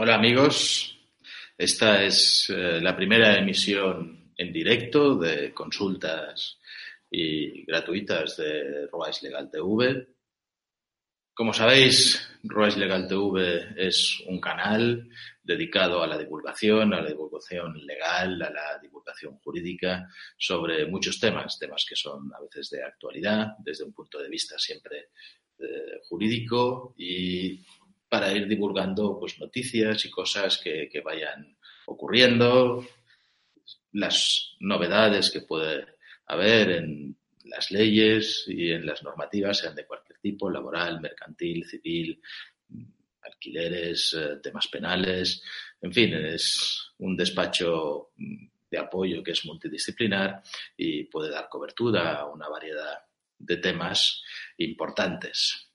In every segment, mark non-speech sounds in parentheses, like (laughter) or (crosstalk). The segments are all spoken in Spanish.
Hola amigos, esta es eh, la primera emisión en directo de consultas y gratuitas de Roais Legal TV. Como sabéis, Roais Legal TV es un canal dedicado a la divulgación, a la divulgación legal, a la divulgación jurídica sobre muchos temas, temas que son a veces de actualidad, desde un punto de vista siempre eh, jurídico y para ir divulgando pues, noticias y cosas que, que vayan ocurriendo, las novedades que puede haber en las leyes y en las normativas, sean de cualquier tipo, laboral, mercantil, civil, alquileres, eh, temas penales, en fin, es un despacho de apoyo que es multidisciplinar y puede dar cobertura a una variedad de temas importantes.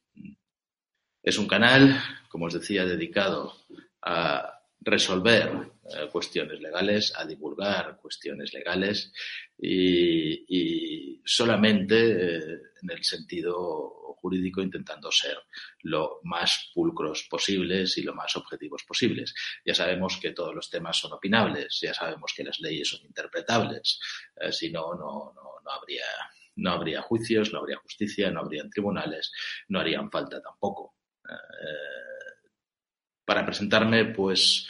Es un canal, como os decía, dedicado a resolver eh, cuestiones legales, a divulgar cuestiones legales y, solamente eh, en el sentido jurídico intentando ser lo más pulcros posibles y lo más objetivos posibles. Ya sabemos que todos los temas son opinables, ya sabemos que las leyes son interpretables, eh, si no, no, no, no habría no habría juicios, no habría justicia, no habrían tribunales, no harían falta tampoco. Eh, para presentarme, pues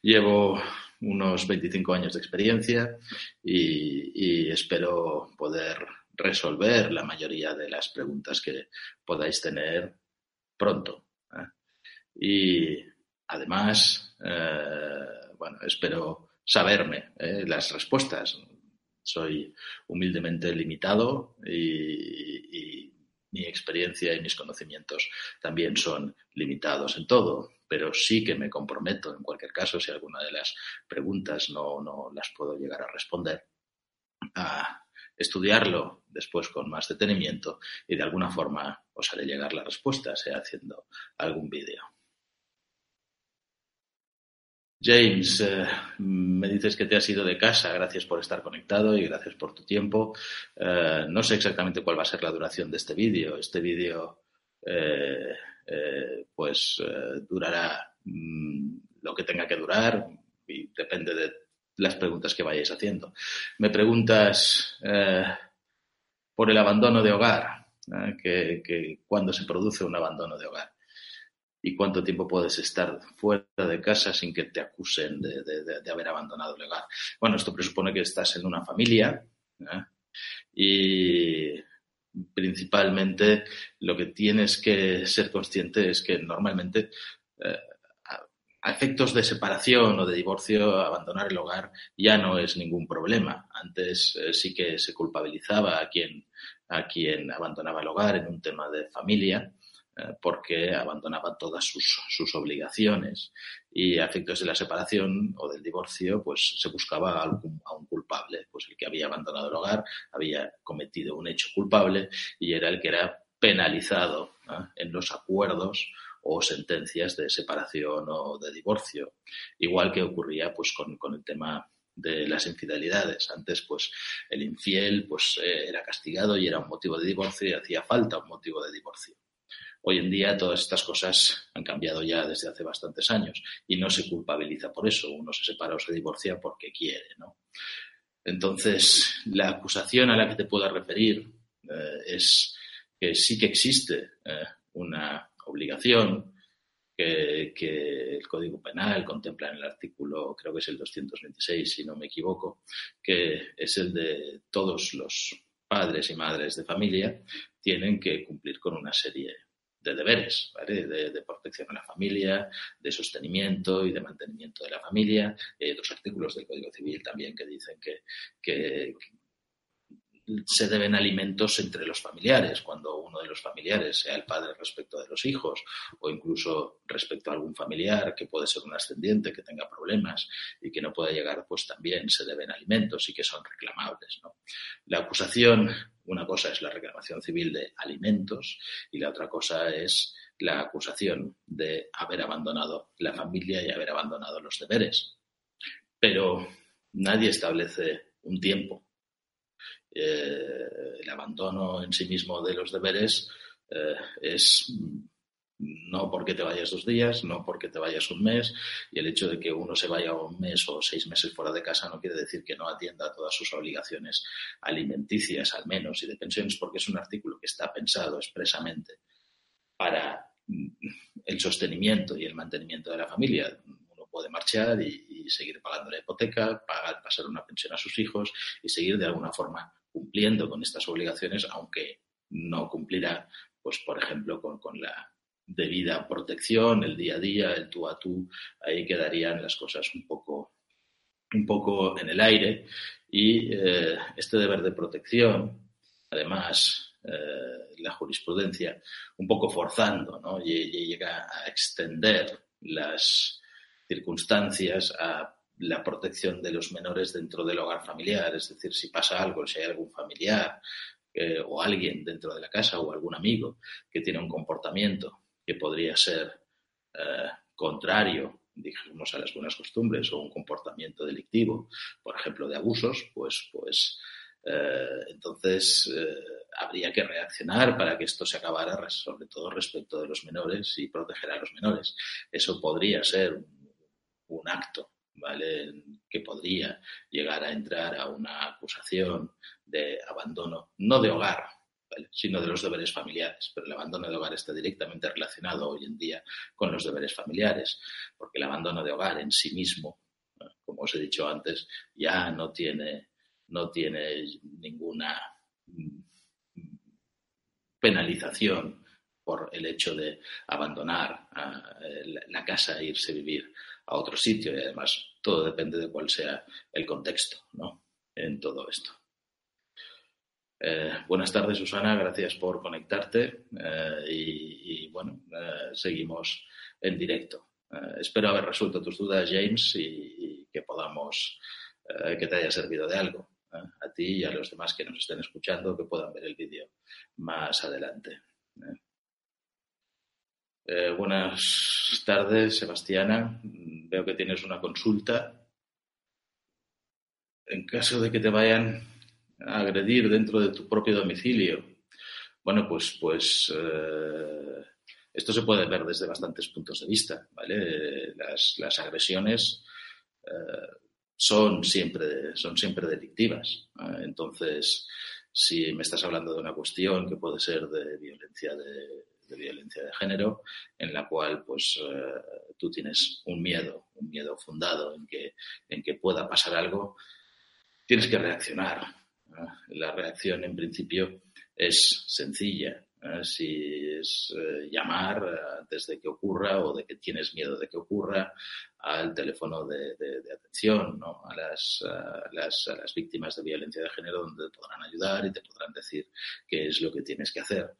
llevo unos 25 años de experiencia y, espero poder resolver la mayoría de las preguntas que podáis tener pronto. ¿eh? Y además, eh, bueno, espero saberme las respuestas. Soy humildemente limitado y mi experiencia y mis conocimientos también son limitados en todo, pero sí que me comprometo, en cualquier caso, si alguna de las preguntas no, no las puedo llegar a responder, a estudiarlo después con más detenimiento y de alguna forma os haré llegar la respuesta, sea haciendo algún vídeo. James, eh, me dices que te has ido de casa, gracias por estar conectado y gracias por tu tiempo. Eh, no sé exactamente cuál va a ser la duración de este vídeo. Este vídeo, eh, pues, durará mmm, lo que tenga que durar y depende de las preguntas que vayáis haciendo. Me preguntas por el abandono de hogar, cuando se produce un abandono de hogar y cuánto tiempo puedes estar fuera de casa sin que te acusen de, haber abandonado el hogar. Bueno, esto presupone que estás en una familia ¿eh? y principalmente lo que tienes que ser consciente es que normalmente eh, a efectos de separación o de divorcio, abandonar el hogar ya no es ningún problema. Antes eh, sí que se culpabilizaba a quien, a quien abandonaba el hogar en un tema de familia porque abandonaba todas sus, sus, obligaciones y a efectos de la separación o del divorcio pues se buscaba a un, culpable pues el que había abandonado el hogar había cometido un hecho culpable y era el que era penalizado ¿eh? en los acuerdos o sentencias de separación o de divorcio igual que ocurría pues con, con el tema de las infidelidades. Antes, pues, el infiel, pues, eh, era castigado y era un motivo de divorcio y hacía falta un motivo de divorcio. Hoy en día todas estas cosas han cambiado ya desde hace bastantes años y no se culpabiliza por eso. Uno se separa o se divorcia porque quiere, ¿no? Entonces, la acusación a la que te puedo referir eh, es que sí que existe eh, una obligación que, que, el Código Penal contempla en el artículo, creo que es el 226, si no me equivoco, que es el de todos los padres y madres de familia tienen que cumplir con una serie de deberes, ¿vale? de, protección a la familia, de sostenimiento y de mantenimiento de la familia. Hay otros artículos del Código Civil también que dicen que, que, se deben alimentos entre los familiares, cuando uno de los familiares, sea el padre respecto de los hijos o incluso respecto a algún familiar que puede ser un ascendiente, que tenga problemas y que no pueda llegar, pues también se deben alimentos y que son reclamables. La acusación, una cosa es la reclamación civil de alimentos y la otra cosa es la acusación de haber abandonado la familia y haber abandonado los deberes. Pero nadie establece un tiempo eh, el abandono en sí mismo de los deberes eh, es no porque te vayas dos días, no porque te vayas un mes, y el hecho de que uno se vaya un mes o seis meses fuera de casa no quiere decir que no atienda todas sus obligaciones alimenticias, al menos, y de pensiones, porque es un artículo que está pensado expresamente para mm, el sostenimiento y el mantenimiento de la familia. Uno puede marchar y, y seguir pagando la hipoteca, pagar, pasar una pensión a sus hijos y seguir de alguna forma cumpliendo con estas obligaciones, aunque no cumplirá, pues, por ejemplo, con, la debida protección, el día a día, el tú a tú, ahí quedarían las cosas un poco, un poco en el aire. Y eh, este deber de protección, además, eh, la jurisprudencia, un poco forzando, ¿no? llega a extender las circunstancias a la protección de los menores dentro del hogar familiar, es decir, si pasa algo, si hay algún familiar eh, o alguien dentro de la casa o algún amigo que tiene un comportamiento que podría ser eh, contrario, digamos, a las buenas costumbres o un comportamiento delictivo, por ejemplo, de abusos, pues, pues eh, entonces habría que reaccionar para que esto se acabara, sobre todo respecto de los menores y proteger a los menores. Eso podría ser un acto ¿vale? que podría llegar a entrar a una acusación de abandono, no de hogar, sino de los deberes familiares. Pero el abandono de hogar está directamente relacionado hoy en día con los deberes familiares, porque el abandono de hogar en sí mismo, como os he dicho antes, ya no tiene, no tiene ninguna penalización por el hecho de abandonar eh, la casa e irse a vivir a otro sitio y además todo depende de cuál sea el contexto ¿no? en todo esto. Eh, buenas tardes, Susana, gracias por conectarte eh, y, bueno, eh, seguimos en directo. espero haber resuelto tus dudas, James, y, que podamos, que te haya servido de algo a ti y a los demás que nos estén escuchando, que puedan ver el vídeo más adelante. Buenas tardes, Sebastiana veo que tienes una consulta. En caso de que te vayan a agredir dentro de tu propio domicilio, bueno, pues, pues eh, esto se puede ver desde bastantes puntos de vista, ¿vale? Las, agresiones eh, son, siempre, son siempre delictivas. Entonces, si me estás hablando de una cuestión que puede ser de violencia de, de violencia de género, en la cual pues eh, tú tienes un miedo, un miedo fundado en que, en que pueda pasar algo, tienes que reaccionar. La reacción en principio es sencilla. ¿Eh? si es eh, llamar antes de que ocurra o de que tienes miedo de que ocurra al teléfono de, atención ¿no? a, las, las, a, las, víctimas de violencia de género donde te podrán ayudar y te podrán decir qué es lo que tienes que hacer.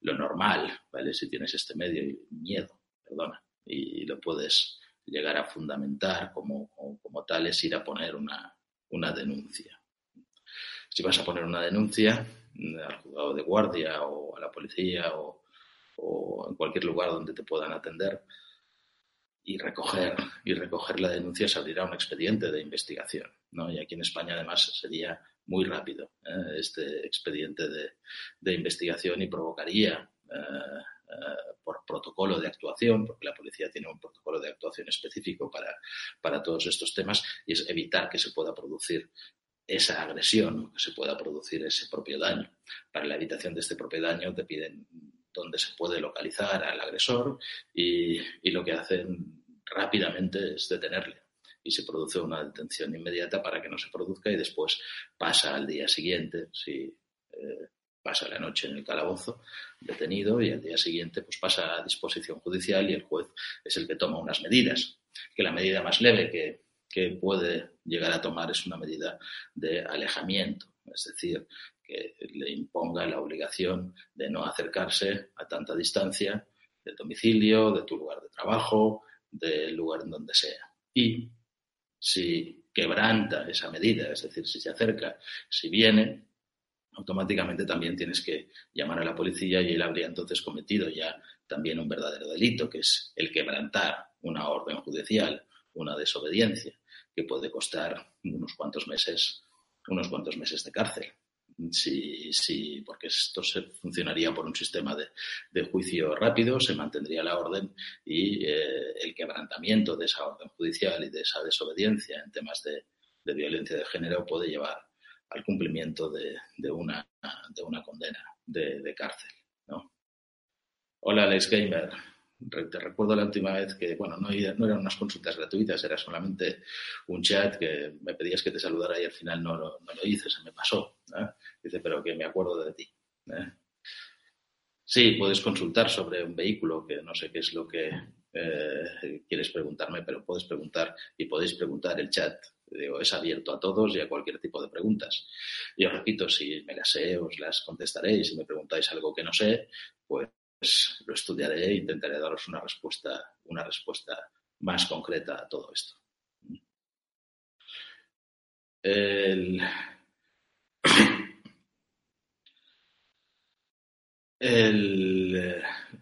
Lo normal, ¿vale? Si tienes este medio miedo, perdona, y lo puedes llegar a fundamentar como, como tal es ir a poner una, una denuncia. Si vas a poner una denuncia, al juzgado de guardia o a la policía o, en cualquier lugar donde te puedan atender y recoger y recoger la denuncia se abrirá un expediente de investigación ¿no? y aquí en España además sería muy rápido ¿eh? este expediente de, investigación y provocaría eh, eh, por protocolo de actuación, porque la policía tiene un protocolo de actuación específico para, para todos estos temas, y es evitar que se pueda producir esa agresión, que se pueda producir ese propio daño. Para la evitación de este propio daño te piden dónde se puede localizar al agresor y, lo que hacen rápidamente es detenerle y se produce una detención inmediata para que no se produzca y después pasa al día siguiente, si eh, pasa la noche en el calabozo detenido y al día siguiente pues pasa a disposición judicial y el juez es el que toma unas medidas, que la medida más leve que que puede llegar a tomar es una medida de alejamiento es decir, que le imponga la obligación de no acercarse a tanta distancia del domicilio, de tu lugar de trabajo, del lugar en donde sea. Y si quebranta esa medida, es decir, si se acerca, si viene, automáticamente también tienes que llamar a la policía y él habría entonces cometido ya también un verdadero delito, que es el quebrantar una orden judicial, una desobediencia, que puede costar unos cuantos meses, unos cuantos meses de cárcel. Sí, sí, porque esto se funcionaría por un sistema de, juicio rápido, se mantendría la orden y eh, el quebrantamiento de esa orden judicial y de esa desobediencia en temas de, violencia de género puede llevar al cumplimiento de, una, de una condena de, cárcel. ¿no? Hola, Alex Gamer te recuerdo la última vez que, bueno, no, eran unas consultas gratuitas, era solamente un chat que me pedías que te saludara y al final no, lo hice, se me pasó. Dice, pero que me acuerdo de ti. ¿eh? Sí, puedes consultar sobre un vehículo, que no sé qué es lo que eh, quieres preguntarme, pero puedes preguntar y podéis preguntar el chat. Digo, es abierto a todos y a cualquier tipo de preguntas. Y os repito, si me las sé, os las contestaré y si me preguntáis algo que no sé, pues pues lo estudiaré e intentaré daros una respuesta, una respuesta más concreta a todo esto. El,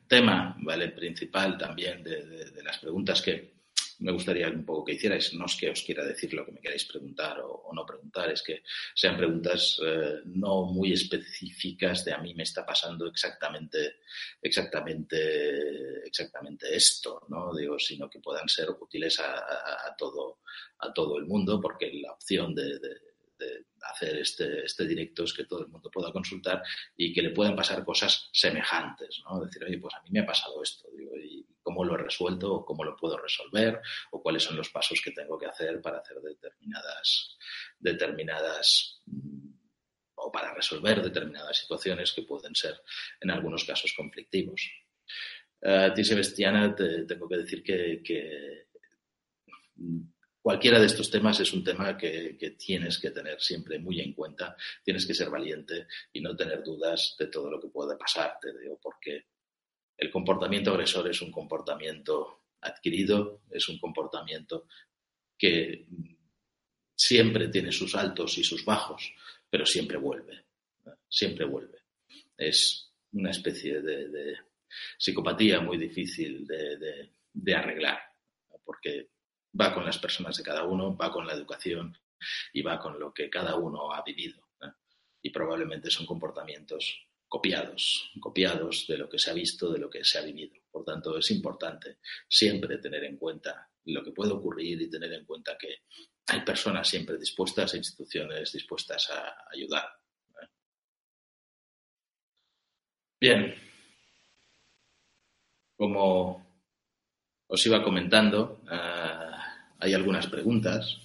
tema ¿vale? principal también de las preguntas que, me gustaría un poco que hicierais. No es que os quiera decir lo que me queráis preguntar o, no preguntar, es que sean preguntas eh, no muy específicas de a mí me está pasando exactamente, exactamente, exactamente esto, ¿no? Digo, sino que puedan ser útiles a, todo, a todo el mundo, porque la opción de, hacer este, este directo es que todo el mundo pueda consultar y que le puedan pasar cosas semejantes, ¿no? Decir, oye, pues a mí me ha pasado esto, digo, y cómo lo he resuelto o cómo lo puedo resolver o cuáles son los pasos que tengo que hacer para hacer determinadas, determinadas mm, o para resolver determinadas situaciones que pueden ser en algunos casos conflictivos. A ti, Sebastiana, te tengo que decir que, cualquiera de estos temas es un tema que, tienes que tener siempre muy en cuenta, tienes que ser valiente y no tener dudas de todo lo que puede pasarte, digo, porque el comportamiento agresor es un comportamiento adquirido, es un comportamiento que siempre tiene sus altos y sus bajos, pero siempre vuelve, siempre vuelve. Es una especie de, psicopatía muy difícil de, arreglar, porque va con las personas de cada uno, va con la educación y va con lo que cada uno ha vivido. Y probablemente son comportamientos copiados, copiados de lo que se ha visto, de lo que se ha vivido. Por tanto, es importante siempre tener en cuenta lo que puede ocurrir y tener en cuenta que hay personas siempre dispuestas, instituciones dispuestas a ayudar. Bien, como os iba comentando, eh, hay algunas preguntas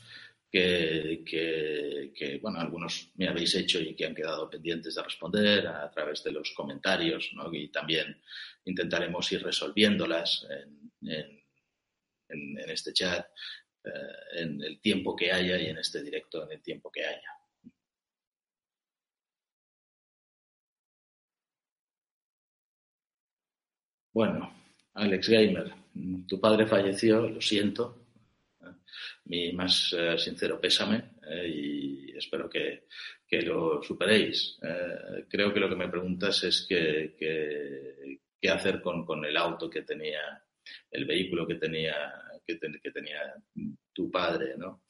que, bueno, algunos me habéis hecho y que han quedado pendientes de responder a, través de los comentarios, ¿no? Y también intentaremos ir resolviéndolas en, este chat, eh, en el tiempo que haya y en este directo en el tiempo que haya. Bueno, Alex Gamer, tu padre falleció, lo siento, mi más eh, sincero pésame eh, y espero que, lo superéis. Eh, creo que lo que me preguntas es qué hacer con, el auto que tenía, el vehículo que tenía, que, tenía tu padre, ¿no?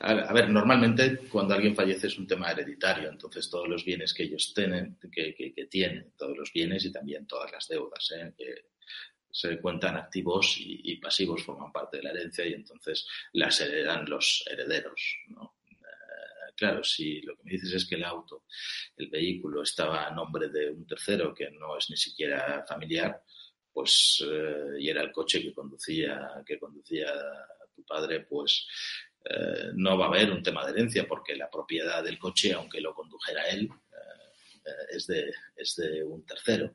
A, ver, normalmente cuando alguien fallece es un tema hereditario, entonces todos los bienes que ellos tienen, que, tienen, todos los bienes y también todas las deudas, se cuentan activos y, pasivos, forman parte de la herencia y entonces las heredan los herederos. Eh, claro, si lo que me dices es que el auto, el vehículo estaba a nombre de un tercero que no es ni siquiera familiar, pues eh, y era el coche que conducía que conducía tu padre, pues eh, no va a haber un tema de herencia porque la propiedad del coche, aunque lo condujera él, es de un tercero.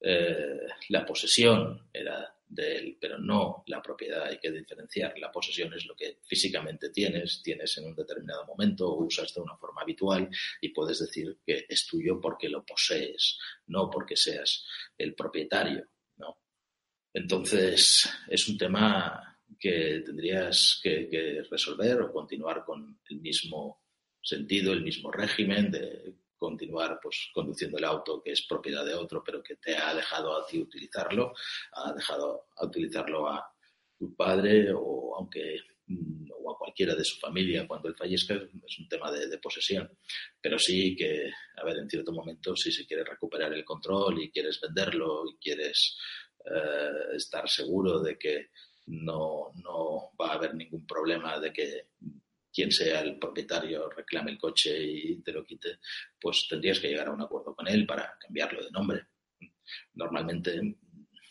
Eh, la posesión era de él, pero no la propiedad. Hay que diferenciar. La posesión es lo que físicamente tienes, tienes en un determinado momento usas de una forma habitual y puedes decir que es tuyo porque lo posees, no porque seas el propietario. ¿no? Entonces, es un tema que tendrías que resolver o continuar con el mismo sentido, el mismo régimen de continuar pues conduciendo el auto que es propiedad de otro pero que te ha dejado a ti utilizarlo, ha dejado a utilizarlo a tu padre o aunque mm, o a cualquiera de su familia cuando él fallezca es un tema de, posesión. Pero sí que a ver en cierto momento si se quiere recuperar el control y quieres venderlo y quieres eh, estar seguro de que no, no va a haber ningún problema de que quien sea el propietario reclame el coche y te lo quite, pues tendrías que llegar a un acuerdo con él para cambiarlo de nombre. Normalmente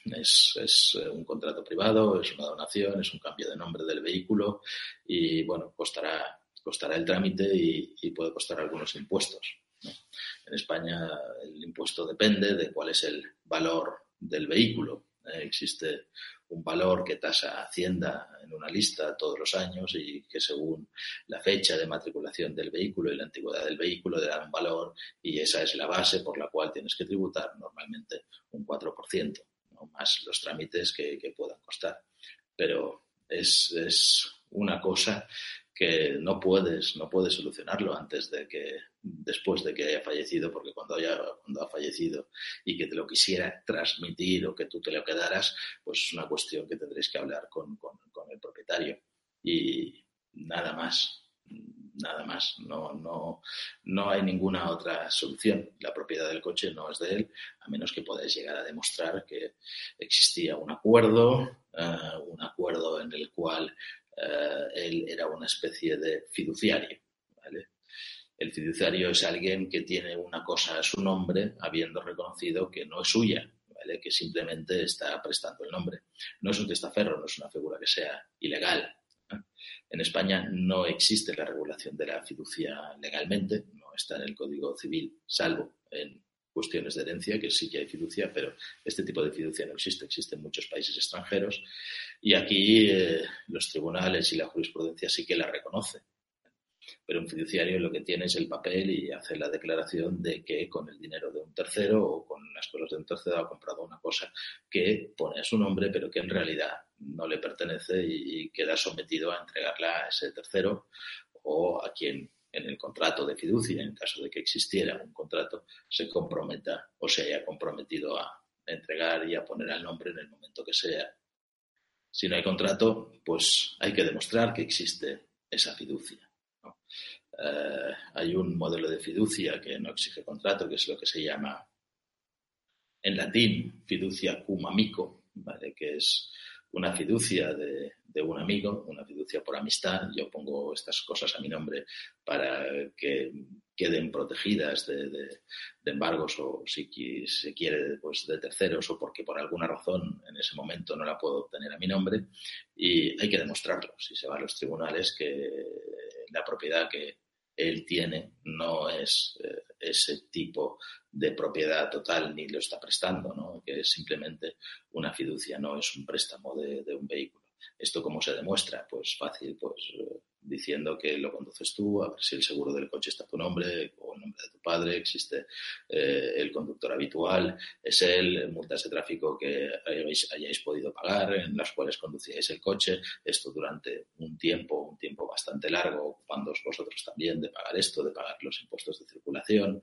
es, un contrato privado, es una donación, es un cambio de nombre del vehículo y bueno, costará, costará el trámite y, puede costar algunos impuestos. En España el impuesto depende de cuál es el valor del vehículo. Eh, existe un valor que tasa Hacienda en una lista todos los años y que según la fecha de matriculación del vehículo y la antigüedad del vehículo le dan un valor y esa es la base por la cual tienes que tributar normalmente un 4%, ¿no? más los trámites que, que puedan costar. Pero es, es una cosa que no puedes, no puedes solucionarlo antes de que, después de que haya fallecido, porque cuando haya, cuando ha fallecido y que te lo quisiera transmitir o que tú te lo quedaras, pues es una cuestión que tendréis que hablar con, con, el propietario. Y nada más, nada más. No, no, no hay ninguna otra solución. La propiedad del coche no es de él, a menos que podáis llegar a demostrar que existía un acuerdo, eh, un acuerdo en el cual él era una especie de fiduciario. El fiduciario es alguien que tiene una cosa a su nombre habiendo reconocido que no es suya, que simplemente está prestando el nombre. No es un testaferro, no es una figura que sea ilegal. En España no existe la regulación de la fiducia legalmente, no está en el Código Civil, salvo en cuestiones de herencia, que sí que hay fiducia, pero este tipo de fiducia no existe, existe en muchos países extranjeros y aquí eh, los tribunales y la jurisprudencia sí que la reconocen. Pero un fiduciario lo que tiene es el papel y hace la declaración de que con el dinero de un tercero o con las cosas de un tercero ha comprado una cosa que pone a su nombre, pero que en realidad no le pertenece y queda sometido a entregarla a ese tercero o a quien en el contrato de fiducia, en caso de que existiera un contrato, se comprometa o se haya comprometido a entregar y a poner el nombre en el momento que sea. Si no hay contrato, pues hay que demostrar que existe esa fiducia. Eh, hay un modelo de fiducia que no exige contrato, que es lo que se llama en latín fiducia cum amico, ¿vale? que es una fiducia de, un amigo, una fiducia por amistad. Yo pongo estas cosas a mi nombre para que queden protegidas de, embargos o si se quiere pues, de terceros o porque por alguna razón en ese momento no la puedo obtener a mi nombre y hay que demostrarlo si se va a los tribunales que la propiedad que él tiene no es eh, ese tipo de propiedad total ni lo está prestando, ¿no? que es simplemente una fiducia, no es un préstamo de, un vehículo. ¿Esto cómo se demuestra? Pues fácil, pues eh, diciendo que lo conduces tú, a ver si el seguro del coche está a tu nombre o el nombre de tu padre, existe eh, el conductor habitual, es él, multas de tráfico que hayáis, podido pagar, en las cuales conducíais el coche, esto durante un tiempo, un tiempo bastante largo, ocupándoos vosotros también de pagar esto, de pagar los impuestos de circulación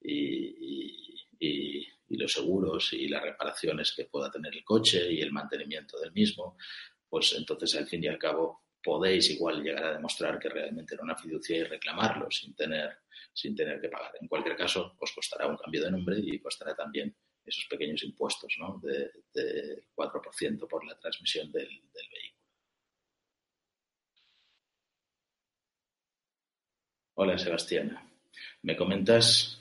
y, y los seguros y las reparaciones que pueda tener el coche y el mantenimiento del mismo, pues entonces al fin y al cabo podéis igual llegar a demostrar que realmente era una fiducia y reclamarlo sin tener, sin tener que pagar. En cualquier caso, os costará un cambio de nombre y costará también esos pequeños impuestos ¿no? del de 4% por la transmisión del, del vehículo. Hola, Sebastián. Me comentas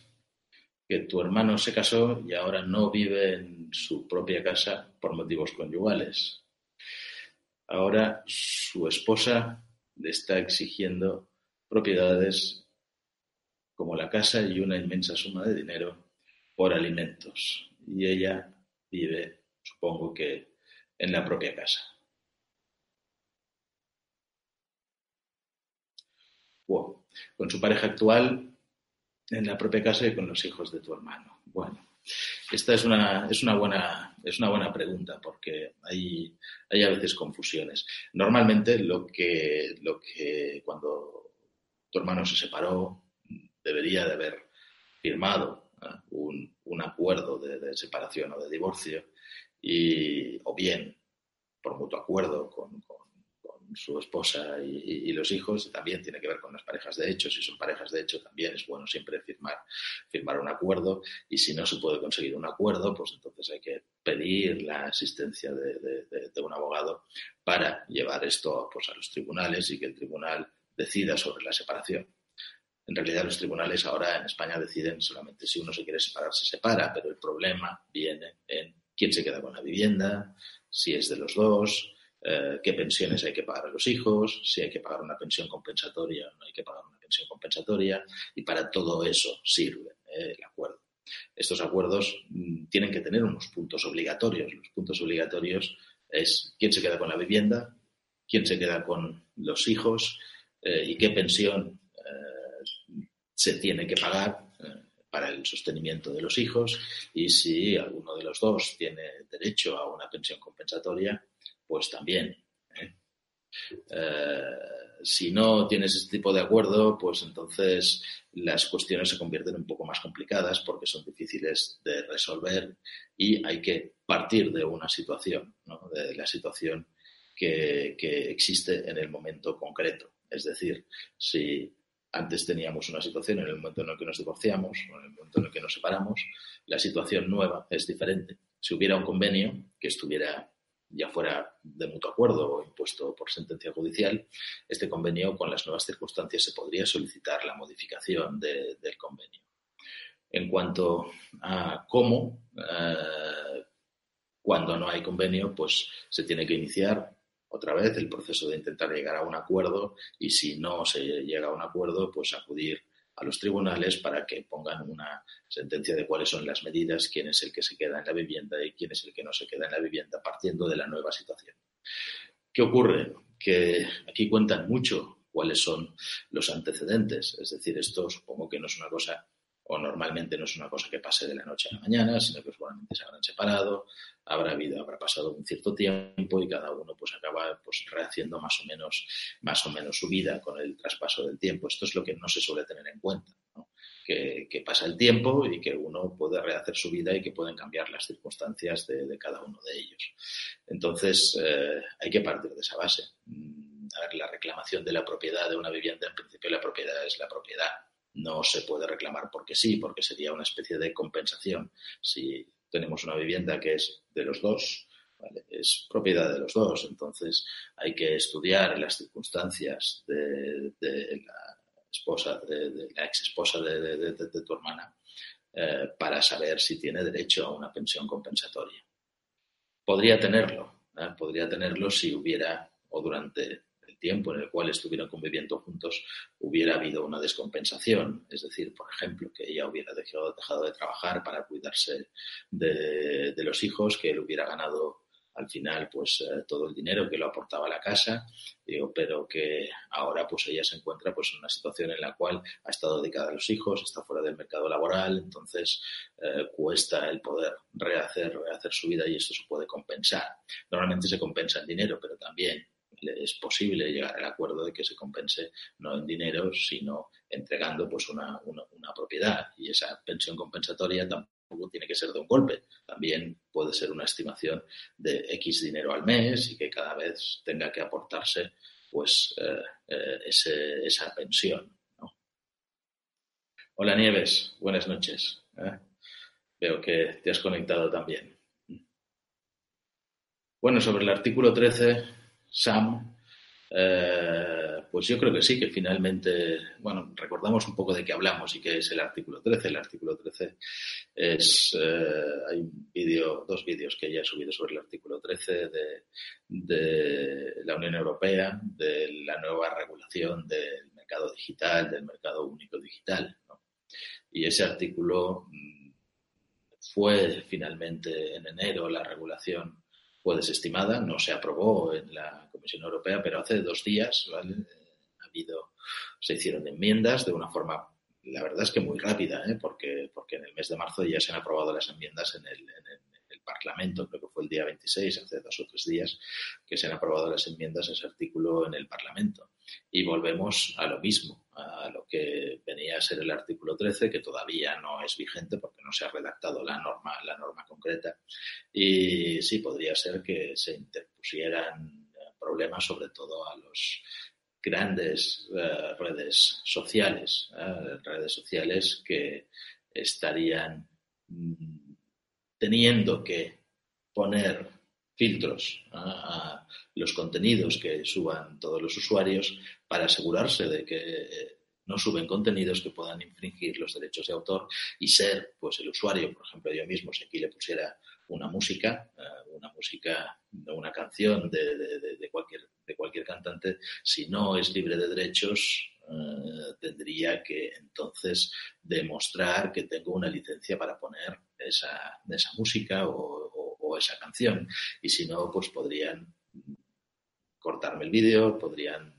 que tu hermano se casó y ahora no vive en su propia casa por motivos conyugales. Ahora su esposa le está exigiendo propiedades como la casa y una inmensa suma de dinero por alimentos. Y ella vive, supongo que en la propia casa. Con su pareja actual en la propia casa y con los hijos de tu hermano. Bueno, esta es una, es una, buena, es una buena pregunta porque hay, a veces confusiones. Normalmente lo que, lo que cuando tu hermano se separó debería de haber firmado un, un, acuerdo de, separación o de divorcio y, o bien por mutuo acuerdo con su esposa y, los hijos, también tiene que ver con las parejas de hecho. Si son parejas de hecho, también es bueno siempre firmar, firmar un acuerdo. Y si no se puede conseguir un acuerdo, pues entonces hay que pedir la asistencia de, un abogado para llevar esto pues, a los tribunales y que el tribunal decida sobre la separación. En realidad los tribunales ahora en España deciden solamente si uno se quiere separar, se separa, pero el problema viene en quién se queda con la vivienda, si es de los dos, eh, qué pensiones hay que pagar a los hijos, si hay que pagar una pensión compensatoria o no hay que pagar una pensión compensatoria, y para todo eso sirve eh, el acuerdo. Estos acuerdos mm, tienen que tener unos puntos obligatorios. Los puntos obligatorios es quién se queda con la vivienda, quién se queda con los hijos eh, y qué pensión se tiene que pagar para el sostenimiento de los hijos y si alguno de los dos tiene derecho a una pensión compensatoria pues también. ¿eh? Eh, si no tienes este tipo de acuerdo, pues entonces las cuestiones se convierten un poco más complicadas porque son difíciles de resolver y hay que partir de una situación, de la situación que, que existe en el momento concreto. Es decir, si antes teníamos una situación en el momento en el que nos divorciamos o en el momento en el que nos separamos, la situación nueva es diferente. Si hubiera un convenio que estuviera ya fuera de mutuo acuerdo o impuesto por sentencia judicial, este convenio con las nuevas circunstancias se podría solicitar la modificación del convenio. En cuanto a cómo, eh, cuando no hay convenio, pues se tiene que iniciar otra vez el proceso de intentar llegar a un acuerdo y si no se llega a un acuerdo, pues acudir a los tribunales para que pongan una sentencia de cuáles son las medidas, quién es el que se queda en la vivienda y quién es el que no se queda en la vivienda, partiendo de la nueva situación. ¿Qué ocurre? Que aquí cuentan mucho cuáles son los antecedentes, es decir, esto supongo que no es una cosa o normalmente no es una cosa que pase de la noche a la mañana, sino que probablemente se habrán separado, habrá habido, habrá pasado un cierto tiempo y cada uno pues acaba pues rehaciendo más o menos, más o menos su vida con el traspaso del tiempo. Esto es lo que no se suele tener en cuenta, que, pasa el tiempo y que uno puede rehacer su vida y que pueden cambiar las circunstancias de, cada uno de ellos. Entonces, eh, hay que partir de esa base. Mm, la reclamación de la propiedad de una vivienda, en principio la propiedad es la propiedad no se puede reclamar porque sí, porque sería una especie de compensación. Si tenemos una vivienda que es de los dos, es propiedad de los dos, entonces hay que estudiar las circunstancias de, la esposa, de, la ex esposa de, tu hermana eh, para saber si tiene derecho a una pensión compensatoria. Podría tenerlo, ¿eh? podría tenerlo si hubiera o durante tiempo en el cual estuvieran conviviendo juntos hubiera habido una descompensación. Es decir, por ejemplo, que ella hubiera dejado, de trabajar para cuidarse de, los hijos, que él hubiera ganado al final pues eh, todo el dinero que lo aportaba a la casa, digo, pero que ahora pues ella se encuentra pues en una situación en la cual ha estado dedicada a los hijos, está fuera del mercado laboral, entonces eh, cuesta el poder rehacer, rehacer su vida y esto se puede compensar. Normalmente se compensa en dinero, pero también es posible llegar al acuerdo de que se compense no en dinero, sino entregando pues una, una, propiedad. Y esa pensión compensatoria tampoco tiene que ser de un golpe. También puede ser una estimación de X dinero al mes y que cada vez tenga que aportarse pues eh, eh, esa pensión. Hola Nieves, buenas noches. ¿eh? Veo que te has conectado también. Bueno, sobre el artículo 13 Sam, eh, pues yo creo que sí, que finalmente, bueno, recordamos un poco de qué hablamos y qué es el artículo 13. El artículo 13 es, eh, hay un vídeo, dos vídeos que ya he subido sobre el artículo 13 de, la Unión Europea, de la nueva regulación del mercado digital, del mercado único digital. Y ese artículo mm, fue finalmente en enero la regulación fue desestimada, no se aprobó en la Comisión Europea, pero hace dos días ¿vale? ha habido, se hicieron enmiendas de una forma, la verdad es que muy rápida, ¿eh? porque, porque en el mes de marzo ya se han aprobado las enmiendas en el, en el Parlamento, creo que fue el día 26, hace dos o tres días, que se han aprobado las enmiendas a ese artículo en el Parlamento. Y volvemos a lo mismo, a lo que venía a ser el artículo 13, que todavía no es vigente porque no se ha redactado la norma, la norma concreta. Y sí, podría ser que se interpusieran problemas, sobre todo a los grandes eh, redes sociales, eh, redes sociales que estarían mm, teniendo que poner filtros a, los contenidos que suban todos los usuarios para asegurarse de que no suben contenidos que puedan infringir los derechos de autor y ser pues el usuario, por ejemplo, yo mismo, si aquí le pusiera una música, eh, una música, una canción de, cualquier, de cualquier cantante, si no es libre de derechos, eh, tendría que entonces demostrar que tengo una licencia para poner esa, esa música o, esa canción. Y si no, pues podrían cortarme el vídeo, podrían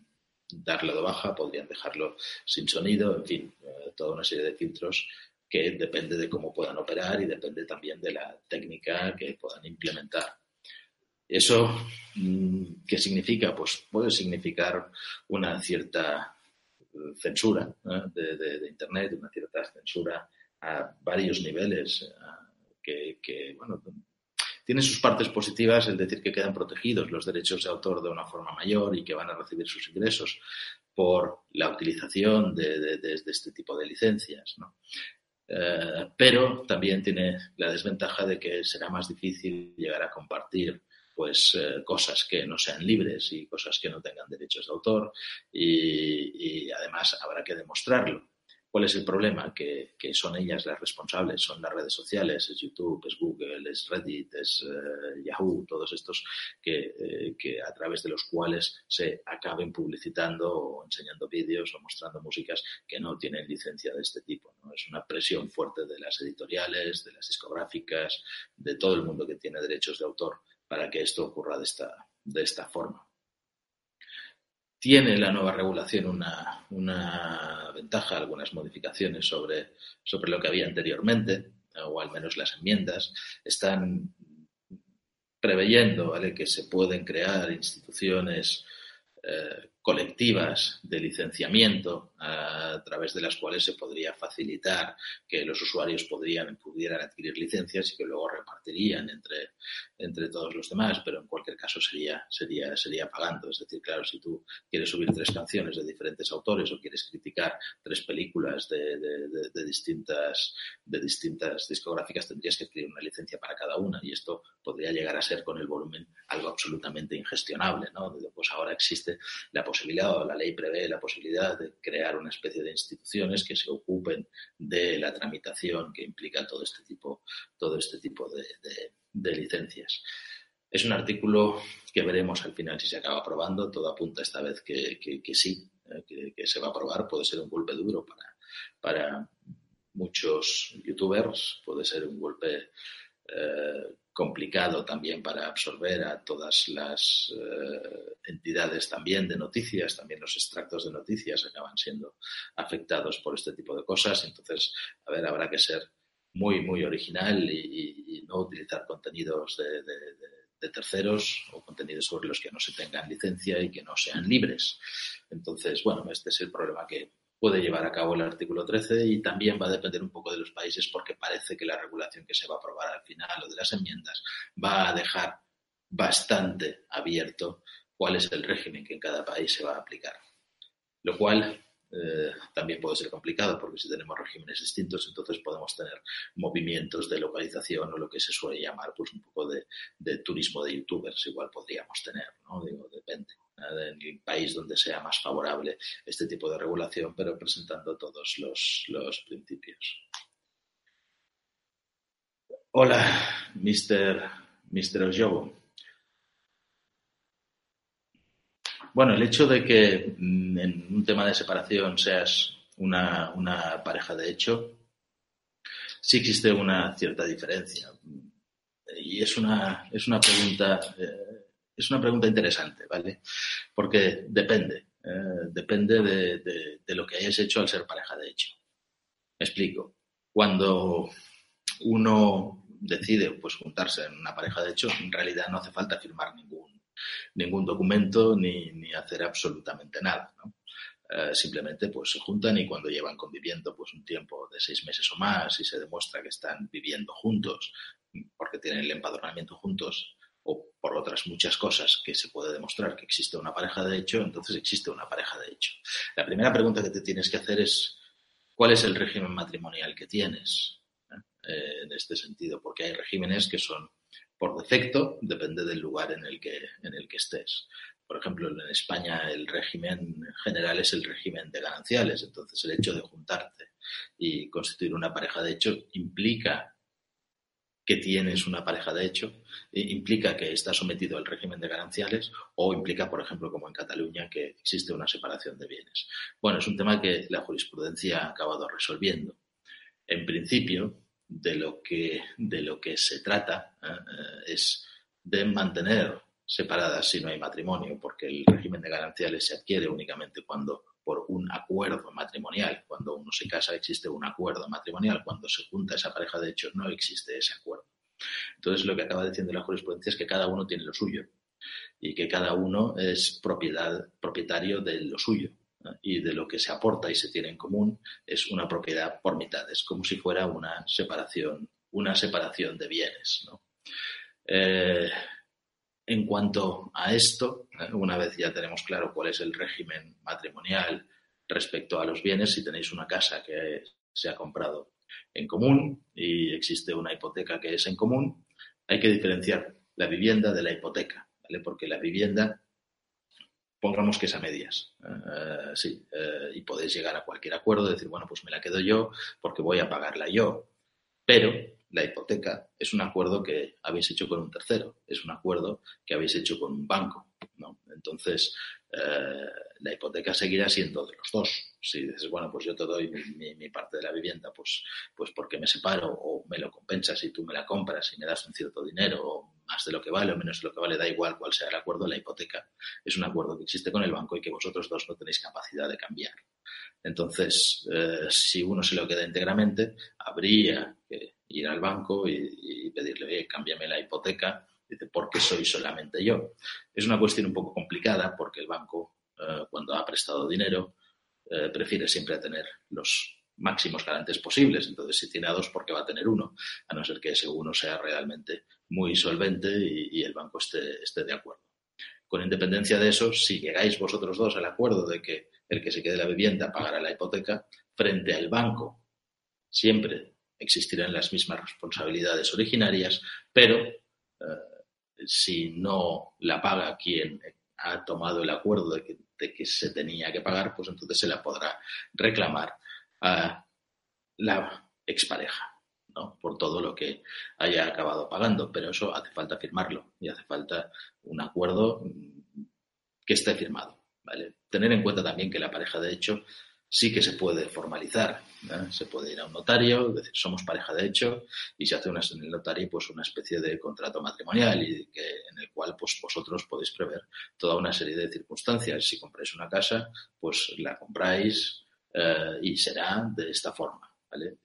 darle de baja, podrían dejarlo sin sonido, en fin, eh, toda una serie de filtros que depende de cómo puedan operar y depende también de la técnica que puedan implementar. ¿Eso mm, qué significa? Pues puede significar una cierta censura de, Internet, una cierta censura a varios niveles, que, que, bueno, tiene sus partes positivas, el decir que quedan protegidos los derechos de autor de una forma mayor y que van a recibir sus ingresos por la utilización de, este tipo de licencias. Eh, pero también tiene la desventaja de que será más difícil llegar a compartir pues eh, cosas que no sean libres y cosas que no tengan derechos de autor y, además habrá que demostrarlo. ¿Cuál es el problema? Que, son ellas las responsables, son las redes sociales, es YouTube, es Google, es Reddit, es eh, Yahoo, todos estos eh, que, a través de los cuales se acaben publicitando o enseñando vídeos o mostrando músicas que no tienen licencia de este tipo. ¿no? Es una presión fuerte de las editoriales, de las discográficas, de todo el mundo que tiene derechos de autor para que esto ocurra de esta, de esta forma. Tiene la nueva regulación una, ventaja, algunas modificaciones sobre, lo que había anteriormente, o al menos las enmiendas, están preveyendo que se pueden crear instituciones eh, colectivas de licenciamiento a través de las cuales se podría facilitar que los usuarios podrían, pudieran adquirir licencias y que luego repartirían entre, entre todos los demás, pero en cualquier caso sería, sería, sería pagando. Es decir, claro, si tú quieres subir tres canciones de diferentes autores o quieres criticar tres películas de, de, distintas, de distintas discográficas, tendrías que adquirir una licencia para cada una y esto podría llegar a ser con el volumen algo absolutamente ingestionable. ¿no? Pues ahora existe la posibilidad posibilidad, la ley prevé la posibilidad de crear una especie de instituciones que se ocupen de la tramitación que implica todo este tipo, todo este tipo de, licencias. Es un artículo que veremos al final si se acaba aprobando. Todo apunta esta vez que, sí, eh, que, se va a aprobar. Puede ser un golpe duro para, para muchos youtubers, puede ser un golpe eh, complicado también para absorber a todas las eh, entidades también de noticias, también los extractos de noticias acaban siendo afectados por este tipo de cosas. Entonces, a ver, habrá que ser muy, muy original y, no utilizar contenidos de, terceros o contenidos sobre los que no se tengan licencia y que no sean libres. Entonces, bueno, este es el problema que, puede llevar a cabo el artículo 13 y también va a depender un poco de los países porque parece que la regulación que se va a aprobar al final o de las enmiendas va a dejar bastante abierto cuál es el régimen que en cada país se va a aplicar. Lo cual eh, también puede ser complicado porque si tenemos regímenes distintos entonces podemos tener movimientos de localización o lo que se suele llamar pues un poco de, de turismo de youtubers igual podríamos tener, ¿no? Digo, depende en el país donde sea más favorable este tipo de regulación, pero presentando todos los, los principios. Hola, Mr. Mr. Bueno, el hecho de que mm, en un tema de separación seas una, una pareja de hecho, sí existe una cierta diferencia. y es una, es una pregunta, eh, es una pregunta interesante, ¿vale? Porque depende, eh, depende de, lo que hayas hecho al ser pareja de hecho. Me explico. Cuando uno decide pues juntarse en una pareja de hecho, en realidad no hace falta firmar ningún, ningún documento ni, ni hacer absolutamente nada. Eh, simplemente pues se juntan y cuando llevan conviviendo pues un tiempo de seis meses o más y se demuestra que están viviendo juntos porque tienen el empadronamiento juntos o por otras muchas cosas que se puede demostrar que existe una pareja de hecho, entonces existe una pareja de hecho. La primera pregunta que te tienes que hacer es ¿cuál es el régimen matrimonial que tienes? Eh, en este sentido, porque hay regímenes que son por defecto, depende del lugar en el que, en el que estés por ejemplo, en España el régimen general es el régimen de gananciales, entonces el hecho de juntarte y constituir una pareja de hecho implica que tienes una pareja de hecho, implica que estás sometido al régimen de gananciales o implica, por ejemplo, como en Cataluña, que existe una separación de bienes. Bueno, es un tema que la jurisprudencia ha acabado resolviendo. En principio, de lo que, de lo que se trata eh, eh, es de mantener separadas si no hay matrimonio, porque el régimen de gananciales se adquiere únicamente cuando por un acuerdo matrimonial. Cuando uno se casa existe un acuerdo matrimonial. Cuando se junta esa pareja de hecho no existe ese acuerdo. Entonces lo que acaba diciendo la jurisprudencia es que cada uno tiene lo suyo y que cada uno es propiedad, propietario de lo suyo y de lo que se aporta y se tiene en común es una propiedad por mitades, como si fuera una separación, una separación de bienes. ¿no? Eh, en cuanto a esto, ¿eh? una vez ya tenemos claro cuál es el régimen matrimonial respecto a los bienes, si tenéis una casa que se ha comprado en común y existe una hipoteca que es en común, hay que diferenciar la vivienda de la hipoteca, ¿vale? Porque la vivienda, pongamos que es a medias, ¿eh? sí, eh, y podéis llegar a cualquier acuerdo, decir, bueno, pues me la quedo yo porque voy a pagarla yo, pero la hipoteca es un acuerdo que habéis hecho con un tercero, es un acuerdo que habéis hecho con un banco. ¿no? Entonces, eh, la hipoteca seguirá siendo de los dos. Si dices, bueno, pues yo te doy mi, parte de la vivienda, pues, pues porque me separo o me lo compensas y tú me la compras y me das un cierto dinero o más de lo que vale o menos de lo que vale, da igual cuál sea el acuerdo, la hipoteca es un acuerdo que existe con el banco y que vosotros dos no tenéis capacidad de cambiar. Entonces, eh, si uno se lo queda íntegramente, habría que ir al banco y, pedirle, oye, cámbiame la hipoteca. Dice, ¿por qué soy solamente yo? Es una cuestión un poco complicada porque el banco, eh, cuando ha prestado dinero, eh, prefiere siempre tener los máximos garantes posibles. Entonces, si tiene dos, ¿por qué va a tener uno? A no ser que ese uno sea realmente muy solvente y, el banco esté, esté de acuerdo. Con independencia de eso, si llegáis vosotros dos al acuerdo de que el que se quede la vivienda pagará la hipoteca, frente al banco siempre existirán las mismas responsabilidades originarias, pero eh, si no la paga quien ha tomado el acuerdo de que, se tenía que pagar, pues entonces se la podrá reclamar a la expareja. ¿no? por todo lo que haya acabado pagando, pero eso hace falta firmarlo y hace falta un acuerdo que esté firmado. ¿vale? Tener en cuenta también que la pareja de hecho sí que se puede formalizar. Se puede ir a un notario, decir, somos pareja de hecho, y se hace una, en el notario pues una especie de contrato matrimonial y que, en el cual pues vosotros podéis prever toda una serie de circunstancias. Si compráis una casa, pues la compráis eh, y será de esta forma.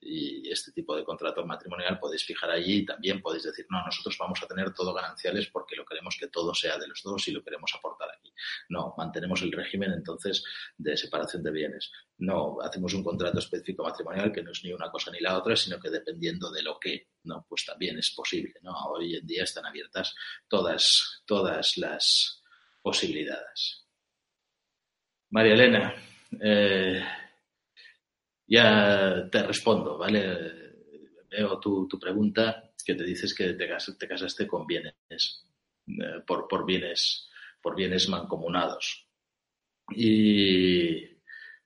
Y este tipo de contrato matrimonial podéis fijar allí y también podéis decir, no, nosotros vamos a tener todo gananciales porque lo queremos que todo sea de los dos y lo queremos aportar aquí. No, mantenemos el régimen entonces de separación de bienes. No, hacemos un contrato específico matrimonial que no es ni una cosa ni la otra, sino que dependiendo de lo que, no, pues también es posible, ¿no? Hoy en día están abiertas todas, todas las posibilidades. María Elena, eh, ya te respondo, ¿vale? Veo tu, pregunta que te dices que te, casaste con bienes, eh, por, por, bienes, por bienes mancomunados. Y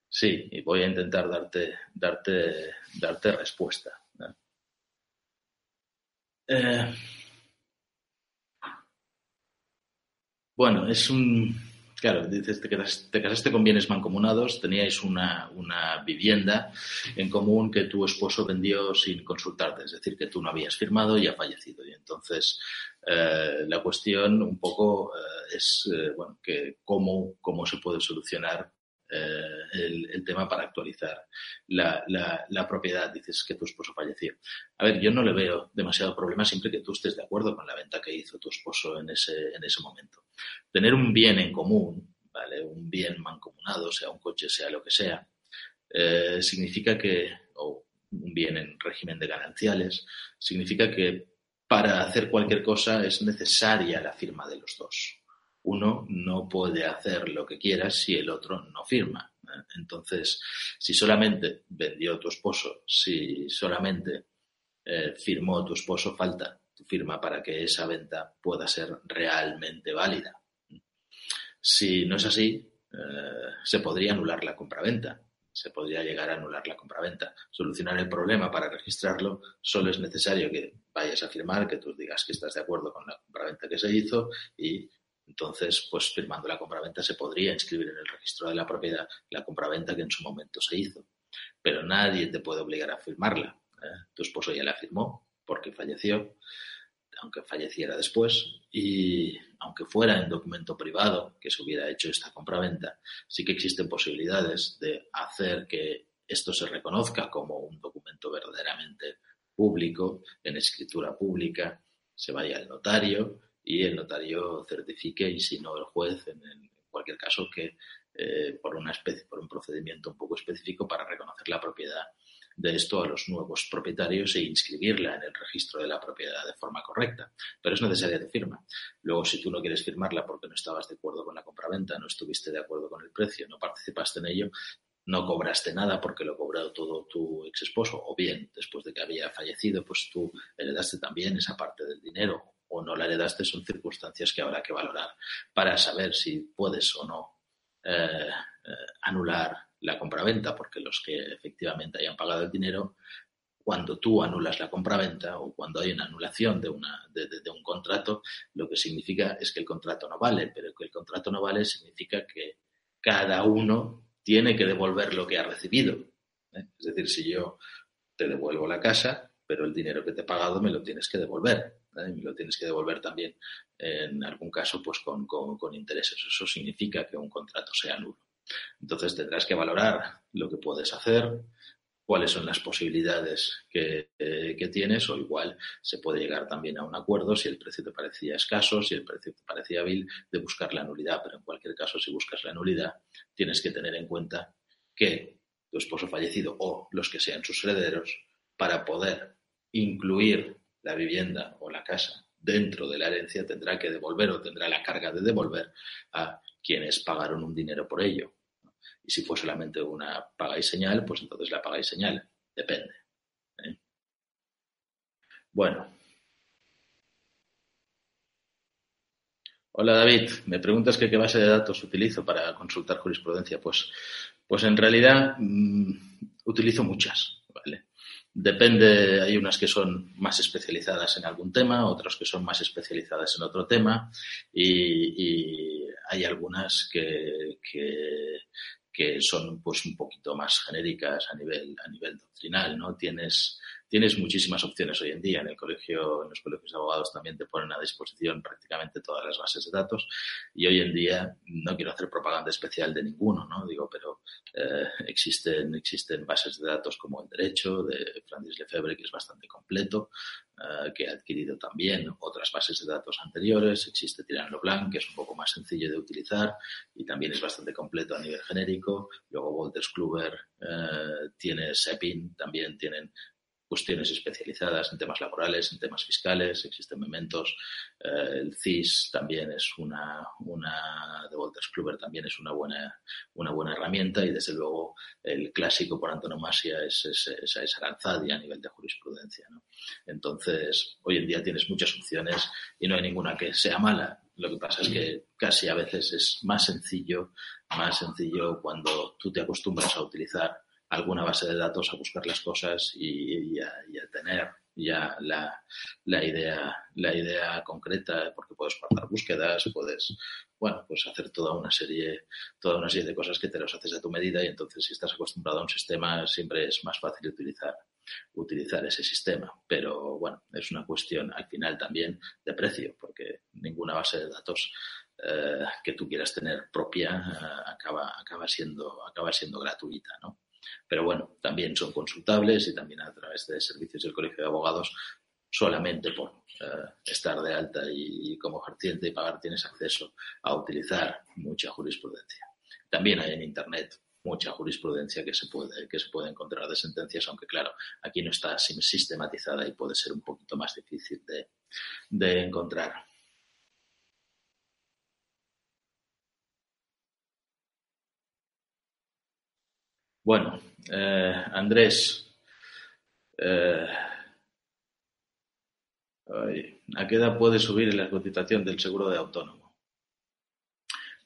sí, y voy a intentar darte, darte, darte respuesta. Eh, bueno, es un, Claro, dices, te, te, casaste con bienes mancomunados, teníais una, una, vivienda en común que tu esposo vendió sin consultarte, es decir, que tú no habías firmado y ha fallecido. Y entonces eh, la cuestión un poco eh, es, eh, bueno, que cómo, cómo se puede solucionar el, el, tema para actualizar la, la, la, propiedad. Dices que tu esposo falleció. A ver, yo no le veo demasiado problema siempre que tú estés de acuerdo con la venta que hizo tu esposo en ese, en ese momento. Tener un bien en común, ¿vale? Un bien mancomunado, sea un coche, sea lo que sea, eh, significa que, o un bien en régimen de gananciales, significa que para hacer cualquier cosa es necesaria la firma de los dos uno no puede hacer lo que quiera si el otro no firma. Entonces, si solamente vendió tu esposo, si solamente eh, firmó tu esposo, falta firma para que esa venta pueda ser realmente válida. Si no es así, eh, se podría anular la compraventa. Se podría llegar a anular la compraventa. Solucionar el problema para registrarlo solo es necesario que vayas a firmar, que tú digas que estás de acuerdo con la compraventa que se hizo y entonces, pues firmando la compraventa se podría inscribir en el registro de la propiedad la compraventa que en su momento se hizo. Pero nadie te puede obligar a firmarla. ¿eh? Tu esposo ya la firmó porque falleció, aunque falleciera después, y aunque fuera en documento privado que se hubiera hecho esta compraventa, sí que existen posibilidades de hacer que esto se reconozca como un documento verdaderamente público, en escritura pública, se vaya al notario y el notario certifique y si no el juez en, cualquier caso que eh, por una especie por un procedimiento un poco específico para reconocer la propiedad de esto a los nuevos propietarios e inscribirla en el registro de la propiedad de forma correcta. Pero es necesaria tu firma. Luego, si tú no quieres firmarla porque no estabas de acuerdo con la compraventa, no estuviste de acuerdo con el precio, no participaste en ello, no cobraste nada porque lo cobró todo tu ex esposo, o bien después de que había fallecido, pues tú heredaste también esa parte del dinero o no la heredaste son circunstancias que habrá que valorar para saber si puedes o no eh, eh, anular la compraventa, porque los que efectivamente hayan pagado el dinero, cuando tú anulas la compraventa o cuando hay una anulación de, una, de, un contrato, lo que significa es que el contrato no vale, pero que el contrato no vale significa que cada uno tiene que devolver lo que ha recibido. ¿eh? Es decir, si yo te devuelvo la casa, pero el dinero que te he pagado me lo tienes que devolver. ¿eh? Y lo tienes que devolver también, en algún caso, pues con, con, con intereses. Eso significa que un contrato sea nulo. Entonces tendrás que valorar lo que puedes hacer, cuáles son las posibilidades que, eh, que, tienes o igual se puede llegar también a un acuerdo si el precio te parecía escaso, si el precio te parecía vil, de buscar la nulidad. Pero en cualquier caso, si buscas la nulidad, tienes que tener en cuenta que tu esposo fallecido o los que sean sus herederos, para poder incluir la vivienda o la casa dentro de la herencia tendrá que devolver o tendrá la carga de devolver a quienes pagaron un dinero por ello. Y si fue solamente una paga y señal, pues entonces la paga y señal. Depende. ¿eh? Bueno. Hola David, me preguntas qué base de datos utilizo para consultar jurisprudencia. Pues, pues en realidad mmm, utilizo muchas. ¿vale? Depende, hay unas que son más especializadas en algún tema, otras que son más especializadas en otro tema y, hay algunas que, que, son pues un poquito más genéricas a nivel, a nivel doctrinal, ¿no? Tienes, tienes muchísimas opciones hoy en día. En el colegio, en los colegios de abogados también te ponen a disposición prácticamente todas las bases de datos y hoy en día no quiero hacer propaganda especial de ninguno, ¿no? Digo, pero eh, existen, existen bases de datos como el derecho de Francis Lefebvre, que es bastante completo, eh, que ha adquirido también otras bases de datos anteriores. Existe Tirano Blanc, que es un poco más sencillo de utilizar y también es bastante completo a nivel genérico. Luego Wolters Kluwer eh, tiene SEPIN, también tienen cuestiones especializadas en temas laborales, en temas fiscales, existen mementos. Eh, el CIS también es una, una de Wolters Kluwer también es una buena, una buena herramienta y desde luego el clásico por antonomasia es, es, es, es Aranzadi a nivel de jurisprudencia. ¿no? Entonces, hoy en día tienes muchas opciones y no hay ninguna que sea mala. Lo que pasa es que casi a veces es más sencillo, más sencillo cuando tú te acostumbras a utilizar alguna base de datos a buscar las cosas y, a, y a, tener ya la, idea, la idea concreta, porque puedes guardar búsquedas, puedes, bueno, pues hacer toda una serie, toda una serie de cosas que te los haces a tu medida y entonces si estás acostumbrado a un sistema siempre es más fácil utilizar utilizar ese sistema. Pero bueno, es una cuestión al final también de precio, porque ninguna base de datos eh, que tú quieras tener propia eh, acaba, acaba, siendo, acaba siendo gratuita, ¿no? Pero bueno, también son consultables y también a través de servicios del Colegio de Abogados solamente por eh, estar de alta y, como ejerciente y pagar tienes acceso a utilizar mucha jurisprudencia. También hay en Internet mucha jurisprudencia que se puede, que se puede encontrar de sentencias, aunque claro, aquí no está sistematizada y puede ser un poquito más difícil de, de encontrar. Bueno, eh, Andrés, eh, ¿a qué edad puede subir la cotización del seguro de autónomo?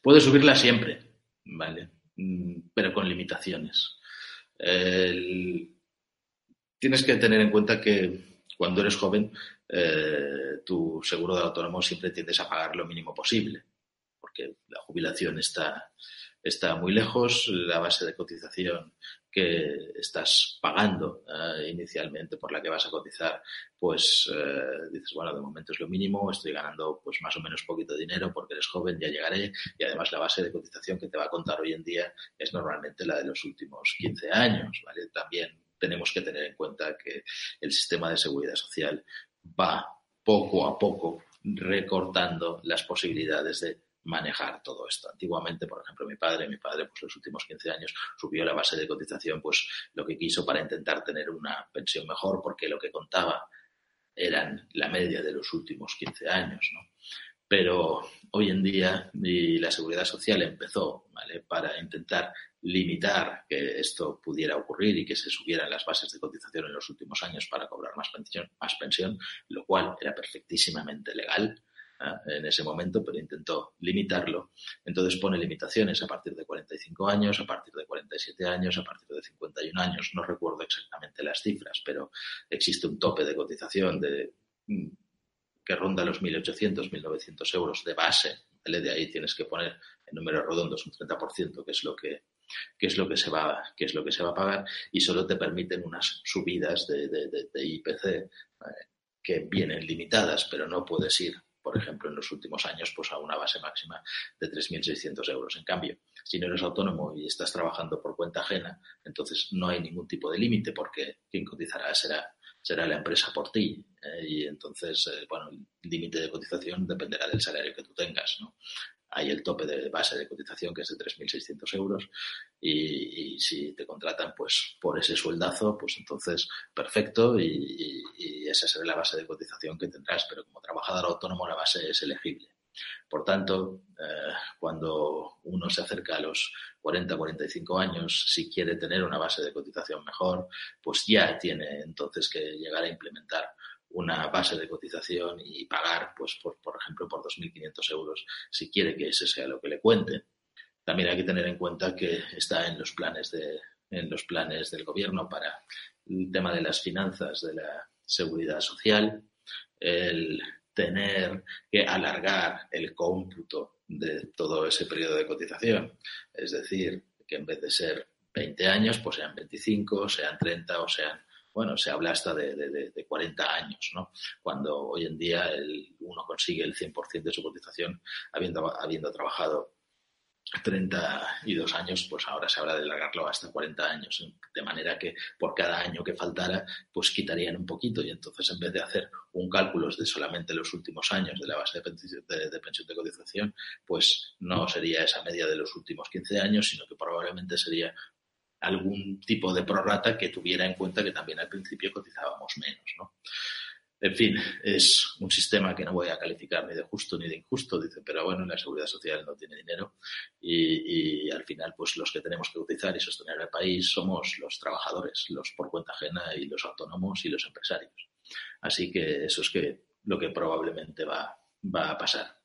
Puede subirla siempre, ¿vale? Mm, pero con limitaciones. tienes que tener en cuenta que cuando eres joven, eh, tu seguro de autónomo siempre tiendes a pagar lo mínimo posible, porque la jubilación está, está muy lejos, la base de cotización que estás pagando eh, inicialmente por la que vas a cotizar, pues eh, dices, bueno, de momento es lo mínimo, estoy ganando pues más o menos poquito dinero porque eres joven, ya llegaré, y además la base de cotización que te va a contar hoy en día es normalmente la de los últimos 15 años, ¿vale? También tenemos que tener en cuenta que el sistema de seguridad social va poco a poco recortando las posibilidades de manejar todo esto. Antiguamente, por ejemplo, mi padre, mi padre, pues los últimos 15 años subió la base de cotización, pues lo que quiso para intentar tener una pensión mejor, porque lo que contaba eran la media de los últimos 15 años, ¿no? Pero hoy en día la seguridad social empezó ¿vale? para intentar limitar que esto pudiera ocurrir y que se subieran las bases de cotización en los últimos años para cobrar más pensión, más pensión lo cual era perfectísimamente legal en ese momento, pero intentó limitarlo. Entonces pone limitaciones a partir de 45 años, a partir de 47 años, a partir de 51 años. No recuerdo exactamente las cifras, pero existe un tope de cotización de, mm, que ronda los 1.800, 1.900 euros de base. De ahí tienes que poner en números redondos un 30%, que es lo que es lo que se va que es lo que se va a pagar y solo te permiten unas subidas de, IPC que vienen limitadas pero no puedes ir por ejemplo, en los últimos años, pues a una base máxima de 3.600 euros. En cambio, si no eres autónomo y estás trabajando por cuenta ajena, entonces no hay ningún tipo de límite porque quien cotizará será, será la empresa por ti. ¿eh? y entonces, eh, bueno, el límite de cotización dependerá del salario que tú tengas. Hay el tope de base de cotización que es de 3.600 euros y, si te contratan pues por ese sueldazo, pues entonces perfecto y, esa será la base de cotización que tendrás, pero como trabajador autónomo la base es elegible. Por tanto, eh, cuando uno se acerca a los 40, 45 años, si quiere tener una base de cotización mejor, pues ya tiene entonces que llegar a implementar una base de cotización y pagar, pues, por, por ejemplo, por 2.500 euros si quiere que ese sea lo que le cuente. También hay que tener en cuenta que está en los planes, de, en los planes del gobierno para el tema de las finanzas, de la seguridad social, el tener que alargar el cómputo de todo ese periodo de cotización. Es decir, que en vez de ser 20 años, pues sean 25, sean 30 o sean bueno, se habla hasta de, de, 40 años, ¿no? Cuando hoy en día el, uno consigue el 100% de su cotización habiendo, habiendo trabajado 32 años, pues ahora se habla de alargarlo hasta 40 años, de manera que por cada año que faltara, pues quitarían un poquito y entonces en vez de hacer un cálculo de solamente los últimos años de la base de pensión de, de pensión de cotización, pues no sería esa media de los últimos 15 años, sino que probablemente sería algún tipo de prorata que tuviera en cuenta que también al principio cotizábamos menos, ¿no? En fin, es un sistema que no voy a calificar ni de justo ni de injusto, dice, pero bueno, la seguridad social no tiene dinero y, al final, pues los que tenemos que cotizar y sostener el país somos los trabajadores, los por cuenta ajena y los autónomos y los empresarios. Así que eso es que lo que probablemente va, va a pasar.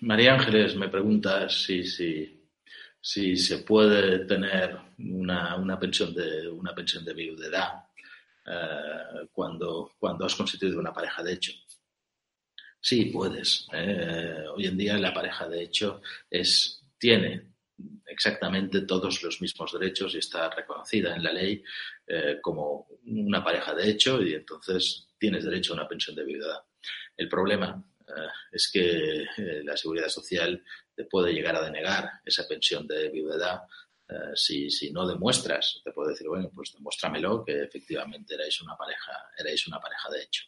María Ángeles me pregunta si, si, se puede tener una, pensión de una pensión de viudedad eh, cuando, cuando has constituido una pareja de hecho. Sí, puedes. ¿eh? hoy en día la pareja, de hecho, es, tiene exactamente todos los mismos derechos y está reconocida en la ley eh, como una pareja de hecho y entonces tienes derecho a una pensión de viudedad. El problema es que la seguridad social te puede llegar a denegar esa pensión de viudedad si, si, no demuestras, te puede decir, bueno, pues demuéstramelo que efectivamente erais una pareja, erais una pareja de hecho.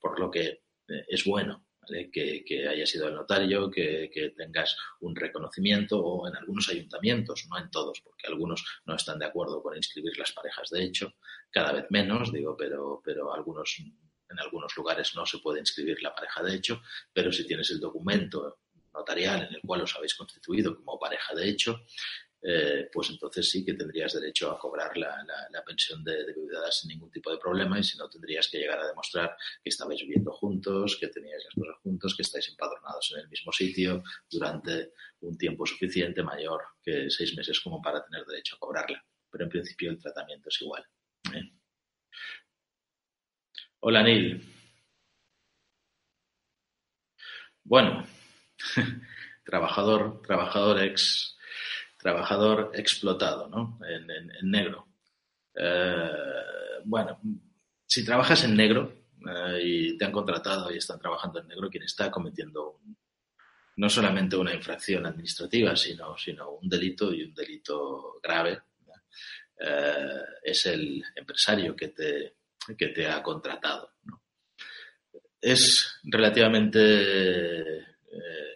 Por lo que es bueno que, que, haya sido el notario, que, que, tengas un reconocimiento o en algunos ayuntamientos, no en todos, porque algunos no están de acuerdo con inscribir las parejas de hecho, cada vez menos, digo, pero, pero algunos, en algunos lugares no se puede inscribir la pareja de hecho, pero si tienes el documento notarial en el cual os habéis constituido como pareja de hecho, eh, pues entonces sí que tendrías derecho a cobrar la, pensión de, de, viudedad sin ningún tipo de problema y si no tendrías que llegar a demostrar que estabais viviendo juntos, que teníais las cosas juntos, que estáis empadronados en el mismo sitio durante un tiempo suficiente mayor que seis meses como para tener derecho a cobrarla. Pero en principio el tratamiento es igual. ¿eh? Hola, Neil. Bueno, (laughs) trabajador, trabajador ex trabajador explotado, ¿no? En, negro. Eh, bueno, si trabajas en negro eh, y te han contratado y están trabajando en negro, quien está cometiendo no solamente una infracción administrativa, sino, sino un delito y un delito grave, eh, es el empresario que te, que te ha contratado. Es relativamente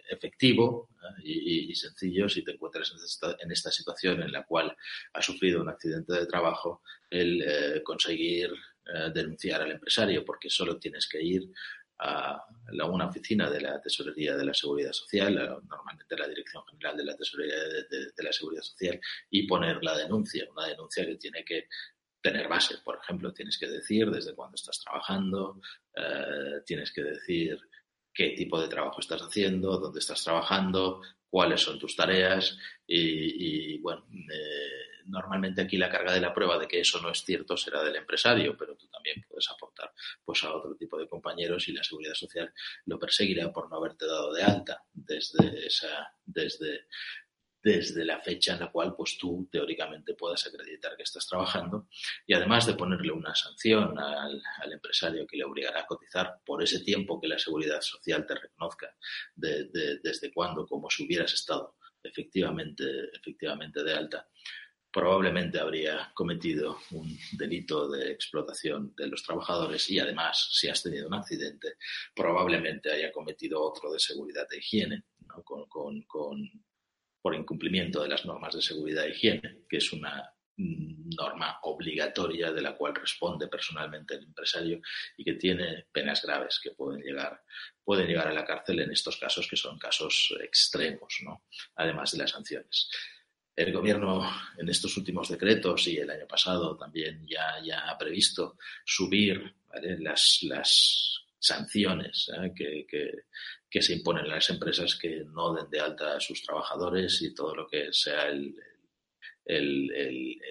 efectivo y, sencillo si te encuentras en esta, situación en la cual has sufrido un accidente de trabajo, el eh, conseguir eh, denunciar al empresario, porque solo tienes que ir a una oficina de la Tesorería de la Seguridad Social, normalmente la Dirección General de la Tesorería de, la Seguridad Social, y poner la denuncia, una denuncia que tiene que tener base. Por ejemplo, tienes que decir desde cuándo estás trabajando, eh, tienes que decir qué tipo de trabajo estás haciendo, dónde estás trabajando, cuáles son tus tareas y, bueno, eh, normalmente aquí la carga de la prueba de que eso no es cierto será del empresario, pero tú también puedes aportar pues a otro tipo de compañeros y la seguridad social lo perseguirá por no haberte dado de alta desde esa desde desde la fecha en la cual pues tú teóricamente puedas acreditar que estás trabajando y además de ponerle una sanción al, empresario que le obligará a cotizar por ese tiempo que la seguridad social te reconozca desde cuándo como si hubieras estado efectivamente efectivamente de alta probablemente habría cometido un delito de explotación de los trabajadores y además, si has tenido un accidente, probablemente haya cometido otro de seguridad de higiene, con, por incumplimiento de las normas de seguridad e higiene, que es una mm, norma obligatoria de la cual responde personalmente el empresario y que tiene penas graves que pueden llegar, pueden llegar a la cárcel en estos casos que son casos extremos, ¿no? además de las sanciones. El gobierno en estos últimos decretos y el año pasado también ya, ya ha previsto subir las, las sanciones ¿eh? que, que, se imponen las empresas que no den de alta a sus trabajadores y todo lo que sea el, el,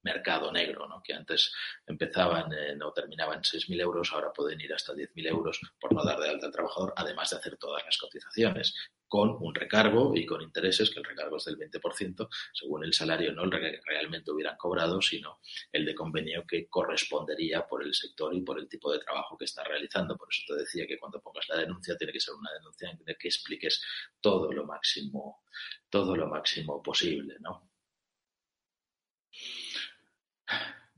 mercado negro, ¿no? que antes empezaban en, o terminaban en 6.000 euros, ahora pueden ir hasta 10.000 euros por no dar de alta al trabajador, además de hacer todas las cotizaciones con un recargo y con intereses, que el recargo es del 20%, según el salario, no el que realmente hubieran cobrado, sino el de convenio que correspondería por el sector y por el tipo de trabajo que está realizando. Por eso te decía que cuando pongas la denuncia tiene que ser una denuncia en la que expliques todo lo máximo, todo lo máximo posible, ¿no?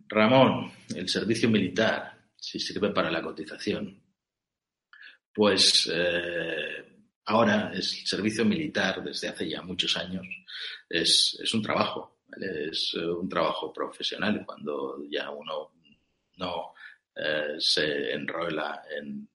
Ramón, el servicio militar, si sirve para la cotización. Pues eh, ahora el servicio militar desde hace ya muchos años es, un trabajo, es eh, un trabajo profesional. Cuando ya uno no eh, se enrola en,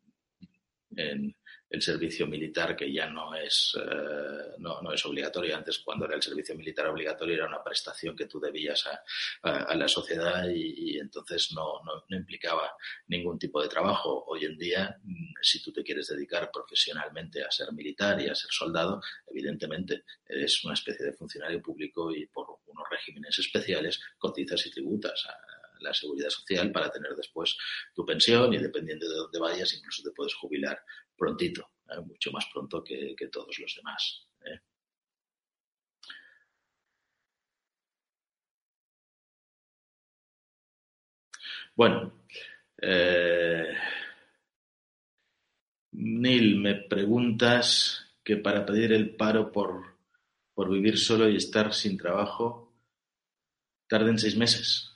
en, el servicio militar que ya no es, eh, no, no, es obligatorio. Antes, cuando era el servicio militar obligatorio, era una prestación que tú debías a, la sociedad y, entonces no, no, no, implicaba ningún tipo de trabajo. Hoy en día, mm, si tú te quieres dedicar profesionalmente a ser militar y a ser soldado, evidentemente eres una especie de funcionario público y por unos regímenes especiales cotizas y tributas a, la seguridad social para tener después tu pensión y dependiendo de dónde vayas incluso te puedes jubilar prontito. mucho más pronto que, todos los demás. Bueno, Neil, me preguntas que para pedir el paro por, por vivir solo y estar sin trabajo tarden seis meses.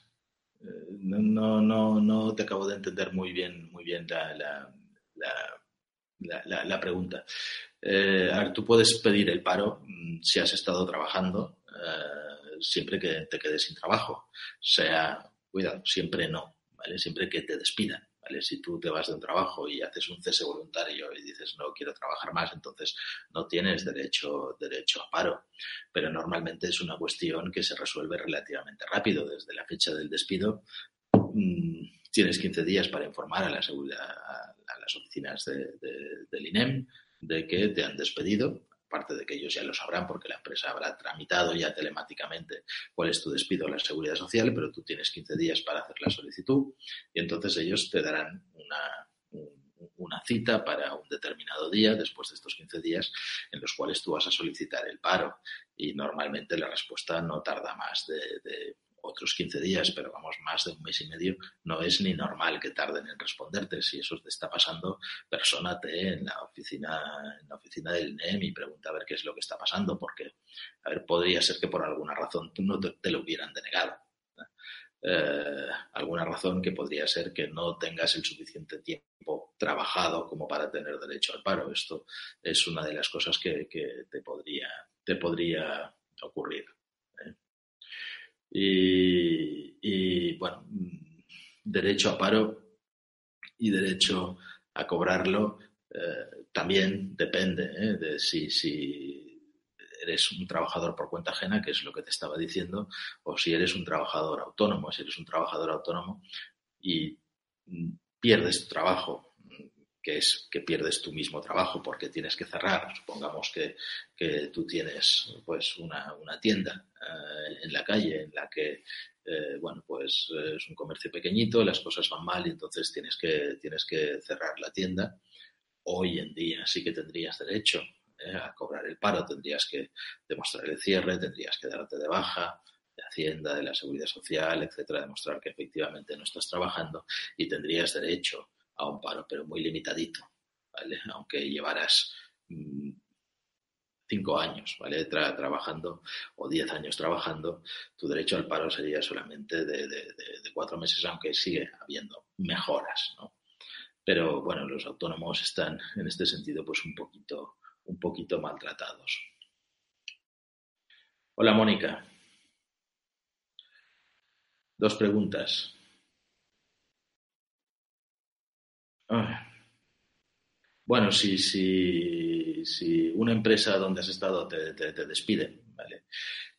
Eh, no, no, no te acabo de entender muy bien, muy bien la, la, la, pregunta. Eh, a ver, tú puedes pedir el paro mm, si has estado trabajando eh, siempre que te quedes sin trabajo. Sea, cuidado, siempre no, ¿vale? Siempre que te despidan. Si tú te vas de un trabajo y haces un cese voluntario y dices no quiero trabajar más, entonces no tienes derecho, derecho a paro. Pero normalmente es una cuestión que se resuelve relativamente rápido. Desde la fecha del despido mm, tienes 15 días para informar a la seguridad, oficinas del INEM de que te han despedido aparte de que ellos ya lo sabrán porque la empresa habrá tramitado ya telemáticamente cuál es tu despido a la seguridad social, pero tú tienes 15 días para hacer la solicitud y entonces ellos te darán una, una cita para un determinado día después de estos 15 días en los cuales tú vas a solicitar el paro. Y normalmente la respuesta no tarda más de otros 15 días, pero vamos, más de un mes y medio, no es ni normal que tarden en responderte. Si eso te está pasando, persónate en la oficina, en la oficina del NEM y pregunta a ver qué es lo que está pasando, porque, a ver, podría ser que por alguna razón tú no te, lo hubieran denegado. Eh, alguna razón que podría ser que no tengas el suficiente tiempo trabajado como para tener derecho al paro. Esto es una de las cosas que, que te, podría, te podría ocurrir. Y, bueno, derecho a paro y derecho a cobrarlo eh, también depende ¿eh? de si, si eres un trabajador por cuenta ajena, que es lo que te estaba diciendo, o si eres un trabajador autónomo. Si eres un trabajador autónomo y pierdes tu trabajo que es que pierdes tu mismo trabajo porque tienes que cerrar. Supongamos que, que tú tienes pues una, una tienda eh, en la calle en la que eh, bueno pues es un comercio pequeñito, las cosas van mal y entonces tienes que, tienes que cerrar la tienda. Hoy en día sí que tendrías derecho eh, a cobrar el paro, tendrías que demostrar el cierre, tendrías que darte de baja de Hacienda, de la Seguridad Social, etcétera, demostrar que efectivamente no estás trabajando y tendrías derecho a un paro, pero muy limitadito, ¿vale? (laughs) Aunque llevaras mm, cinco años, ¿vale? trabajando o diez años trabajando, tu derecho al paro sería solamente de, cuatro meses, aunque sigue habiendo mejoras, ¿no? Pero bueno, los autónomos están en este sentido pues un poquito, un poquito maltratados. Hola Mónica. Dos preguntas. Ah. Bueno, si, si, si, una empresa donde has estado te, te, despide ¿vale?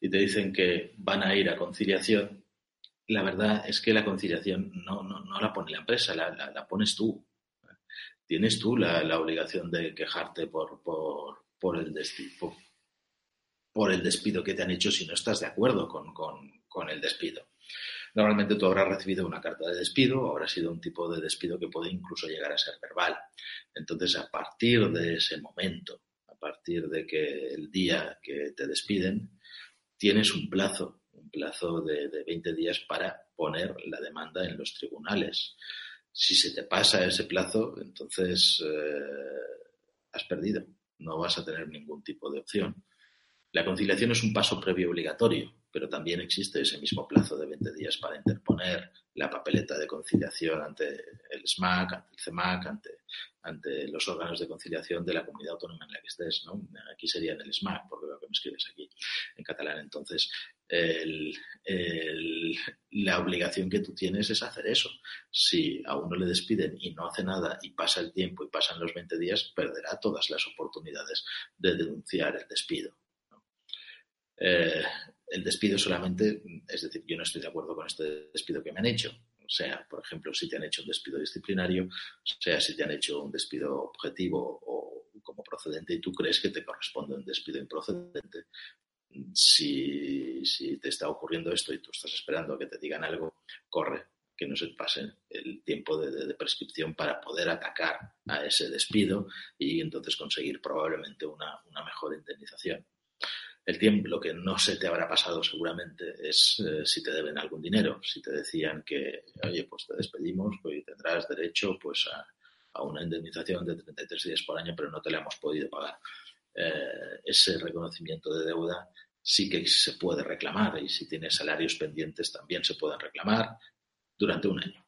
y te dicen que van a ir a conciliación, la verdad es que la conciliación no, no, no la pone la empresa, la, la, pones tú. Tienes tú la, la obligación de quejarte por, por, por, el despido, por, el despido que te han hecho si no estás de acuerdo con, con, con el despido. Normalmente tú habrás recibido una carta de despido habrá sido un tipo de despido que puede incluso llegar a ser verbal. Entonces, a partir de ese momento, a partir de que el día que te despiden, tienes un plazo, un plazo de, 20 días para poner la demanda en los tribunales. Si se te pasa ese plazo, entonces eh, has perdido. No vas a tener ningún tipo de opción. La conciliación es un paso previo obligatorio pero también existe ese mismo plazo de 20 días para interponer la papeleta de conciliación ante el SMAC, ante el CEMAC, ante, los órganos de conciliación de la comunidad autónoma en la que estés. ¿no? Aquí sería en el SMAC, porque lo que me escribes aquí en catalán. Entonces, la obligación que tú tienes es hacer eso. Si a uno le despiden y no hace nada y pasa el tiempo y pasan los 20 días, perderá todas las oportunidades de denunciar el despido. Eh, el despido solamente, es decir, yo no estoy de acuerdo con este despido que me han hecho. O sea, por ejemplo, si te han hecho un despido disciplinario, sea si te han hecho un despido objetivo o como procedente y tú crees que te corresponde un despido improcedente, si, si te está ocurriendo esto y tú estás esperando a que te digan algo, corre, que no se pase el tiempo de, prescripción para poder atacar a ese despido y entonces conseguir probablemente una, mejor indemnización. El tiempo, lo que no se te habrá pasado seguramente es eh, si te deben algún dinero. Si te decían que, oye, pues te despedimos pues, y tendrás derecho pues a, una indemnización de 33 días por año, pero no te la hemos podido pagar. Eh, ese reconocimiento de deuda sí que se puede reclamar y si tienes salarios pendientes también se pueden reclamar durante un año.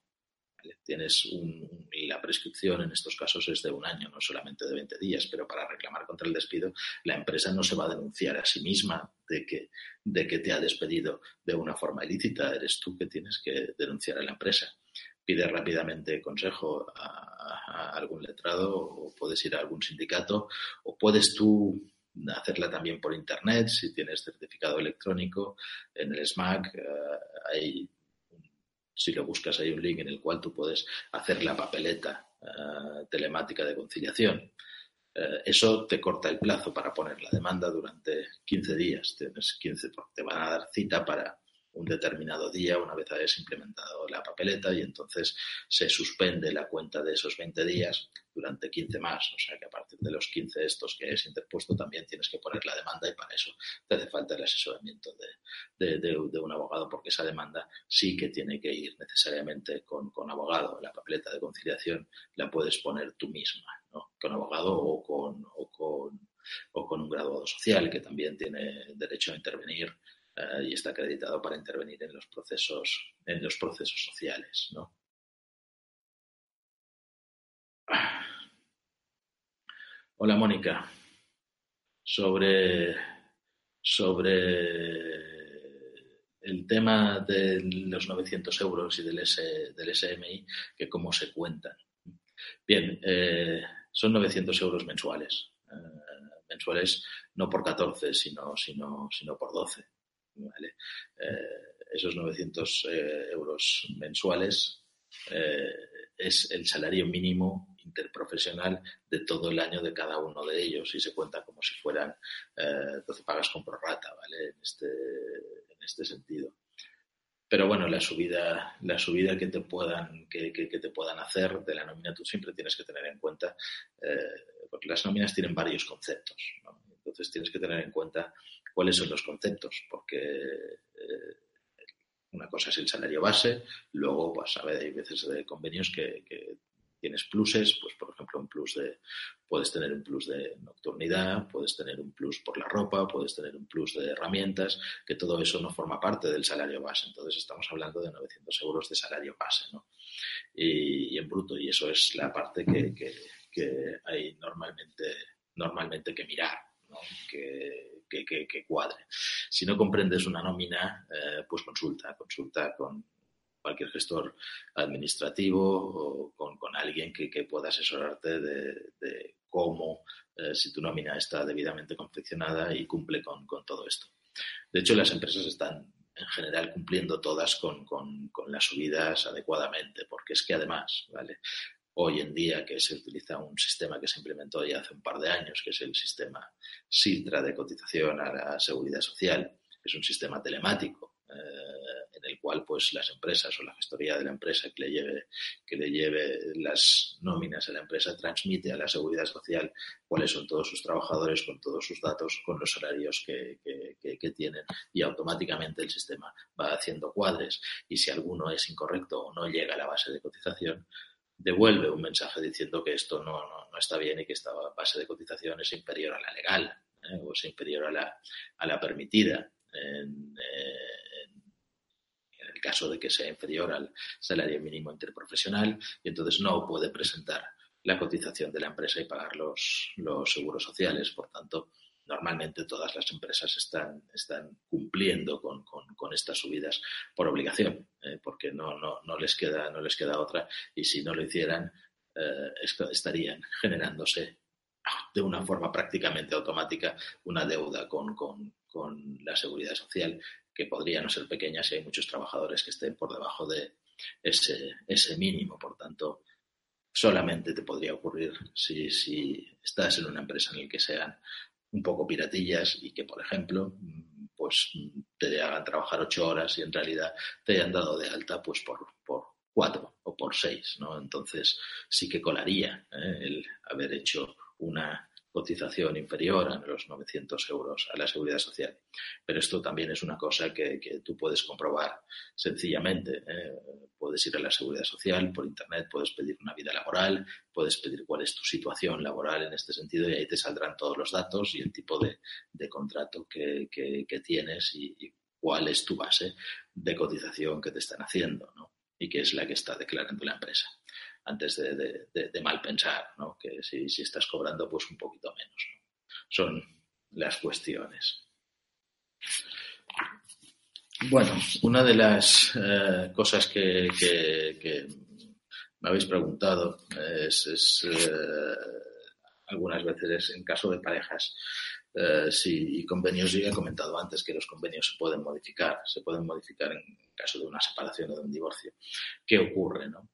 Tienes un, la prescripción en estos casos es de un año, no solamente de 20 días, pero para reclamar contra el despido, la empresa no se va a denunciar a sí misma de que, de que te ha despedido de una forma ilícita. Eres tú que tienes que denunciar a la empresa. Pide rápidamente consejo a algún letrado o puedes ir a algún sindicato o puedes tú hacerla también por internet si tienes certificado electrónico en el SMAC hay si lo buscas hay un link en el cual tú puedes hacer la papeleta eh, telemática de conciliación. Eh, eso te corta el plazo para poner la demanda durante 15 días. Tienes 15, te van a dar cita para un determinado día una vez hayas implementado la papeleta y entonces se suspende la cuenta de esos 20 días durante 15 más. O sea que a partir de los 15 estos que es interpuesto también tienes que poner la demanda y para eso te hace falta el asesoramiento de, de, un abogado porque esa demanda sí que tiene que ir necesariamente con, con abogado. La papeleta de conciliación la puedes poner tú misma, ¿no? con abogado o con, o con, o con un graduado social que también tiene derecho a intervenir eh, y está acreditado para intervenir en los procesos, en los procesos sociales. ¿no? Hola Mónica, sobre, sobre el tema de los 900 euros y del, del SMI, que cómo se cuentan. Bien, eh, son 900 euros mensuales. Eh, mensuales no por 14, sino, sino, sino por 12. Eh, esos 900 eh, euros mensuales eh, es el salario mínimo interprofesional de todo el año de cada uno de ellos y se cuenta como si fueran 12 pagas con prorrata, ¿vale? En este, en este sentido. Pero bueno, la subida, la subida que te puedan, que, te puedan hacer de la nómina, tú siempre tienes que tener en cuenta, porque las nóminas tienen varios conceptos. Entonces tienes que tener en cuenta cuáles son los conceptos, porque eh, una cosa es el salario base, luego pues, hay veces de convenios que, tienes pluses, pues por ejemplo un plus de, puedes tener un plus de nocturnidad, puedes tener un plus por la ropa, puedes tener un plus de herramientas, que todo eso no forma parte del salario base. Entonces estamos hablando de 900 euros de salario base, ¿no? Y, en bruto, y eso es la parte que, que hay normalmente, normalmente que mirar, ¿no? Que, que, cuadre. Si no comprendes una nómina, eh, pues consulta, consulta con cualquier gestor administrativo o con, alguien que, pueda asesorarte de, cómo, eh, si tu nómina está debidamente confeccionada y cumple con, todo esto. De hecho, las empresas están en general cumpliendo todas con, las subidas adecuadamente, porque es que además, ¿vale? Hoy en día que se utiliza un sistema que se implementó ya hace un par de años, que es el sistema SITRA de cotización a la seguridad social. Es un sistema telemático eh, en el cual pues las empresas o la gestoría de la empresa que le lleve que le lleve las nóminas a la empresa transmite a la seguridad social cuáles son todos sus trabajadores con todos sus datos con los salarios que, que tienen y automáticamente el sistema va haciendo cuadres y si alguno es incorrecto o no llega a la base de cotización devuelve un mensaje diciendo que esto no, no, está bien y que esta base de cotización es inferior a la legal ¿eh? o es inferior a la, a la permitida. En, en, el caso de que sea inferior al salario mínimo interprofesional y entonces no puede presentar la cotización de la empresa y pagar los, los seguros sociales. Por tanto, normalmente todas las empresas están, están cumpliendo con, estas subidas por obligación, eh, porque no, no, no, les queda, no les queda otra y si no lo hicieran eh, estarían generándose de una forma prácticamente automática una deuda con, la seguridad social que podría no ser pequeña si hay muchos trabajadores que estén por debajo de ese, ese mínimo. Por tanto, solamente te podría ocurrir si, si estás en una empresa en la que sean un poco piratillas y que, por ejemplo, pues te hagan trabajar ocho horas y en realidad te hayan dado de alta pues por, por, cuatro o por seis, ¿no? Entonces sí que colaría ¿eh? el haber hecho una cotización inferior a los 900 euros a la seguridad social. Pero esto también es una cosa que, tú puedes comprobar sencillamente. ¿eh? Puedes ir a la seguridad social por internet, puedes pedir una vida laboral, puedes pedir cuál es tu situación laboral en este sentido y ahí te saldrán todos los datos y el tipo de, contrato que, tienes y, y, cuál es tu base de cotización que te están haciendo ¿no? y qué es la que está declarando la empresa antes de, mal pensar, ¿no? que si, estás cobrando pues un poquito menos. Son las cuestiones. Bueno, una de las eh, cosas que, me habéis preguntado es, eh, algunas veces en caso de parejas eh, si convenios, yo he comentado antes que los convenios se pueden modificar, se pueden modificar en caso de una separación o de un divorcio. ¿Qué ocurre? No?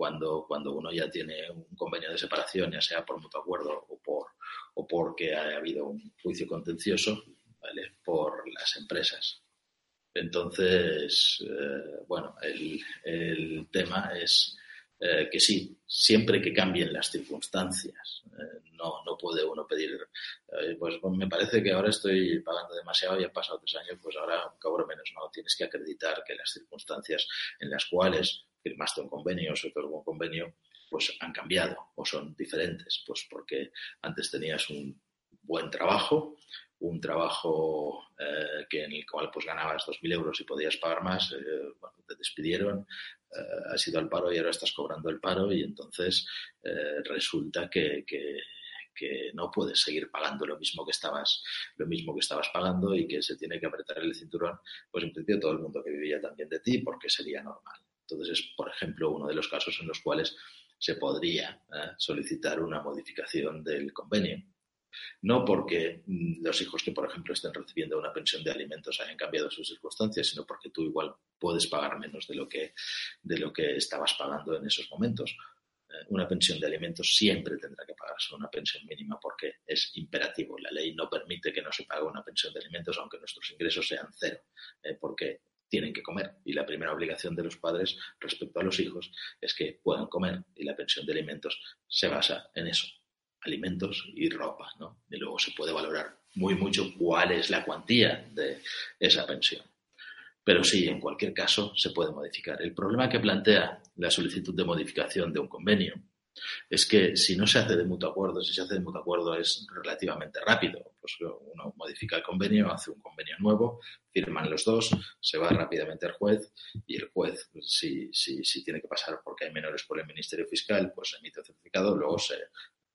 Cuando, cuando uno ya tiene un convenio de separación, ya sea por mutuo acuerdo o, por, o porque ha habido un juicio contencioso ¿vale? por las empresas. Entonces, eh, bueno, el, el, tema es eh, que sí, siempre que cambien las circunstancias, eh, no, no puede uno pedir, pues, pues me parece que ahora estoy pagando demasiado y han pasado tres años, pues ahora cobro menos. No, tienes que acreditar que las circunstancias en las cuales firmaste un convenio, se otorgó un convenio, pues han cambiado o son diferentes, pues porque antes tenías un buen trabajo, un trabajo eh, que en el cual pues ganabas 2.000 euros y podías pagar más, eh, bueno, te despidieron, eh, has ido al paro y ahora estás cobrando el paro y entonces resulta que, que, que, no puedes seguir pagando lo mismo que estabas lo mismo que estabas pagando y que se tiene que apretar el cinturón, pues en principio todo el mundo que vivía también de ti porque sería normal. Entonces es, por ejemplo, uno de los casos en los cuales se podría ¿eh? solicitar una modificación del convenio. No porque mm, los hijos que, por ejemplo, estén recibiendo una pensión de alimentos hayan cambiado sus circunstancias, sino porque tú igual puedes pagar menos de lo que, de lo que estabas pagando en esos momentos. Eh, una pensión de alimentos siempre tendrá que pagarse una pensión mínima porque es imperativo. La ley no permite que no se pague una pensión de alimentos aunque nuestros ingresos sean cero, eh, porque tienen que comer. Y la primera obligación de los padres respecto a los hijos es que puedan comer. Y la pensión de alimentos se basa en eso, alimentos y ropa. ¿no? Y luego se puede valorar muy mucho cuál es la cuantía de esa pensión. Pero sí, en cualquier caso, se puede modificar. El problema que plantea la solicitud de modificación de un convenio es que si no se hace de mutuo acuerdo, si se hace de mutuo acuerdo es relativamente rápido. Pues uno modifica el convenio, hace un convenio nuevo, firman los dos, se va rápidamente al juez y el juez, si, si, si tiene que pasar porque hay menores por el Ministerio Fiscal, pues emite un certificado, luego se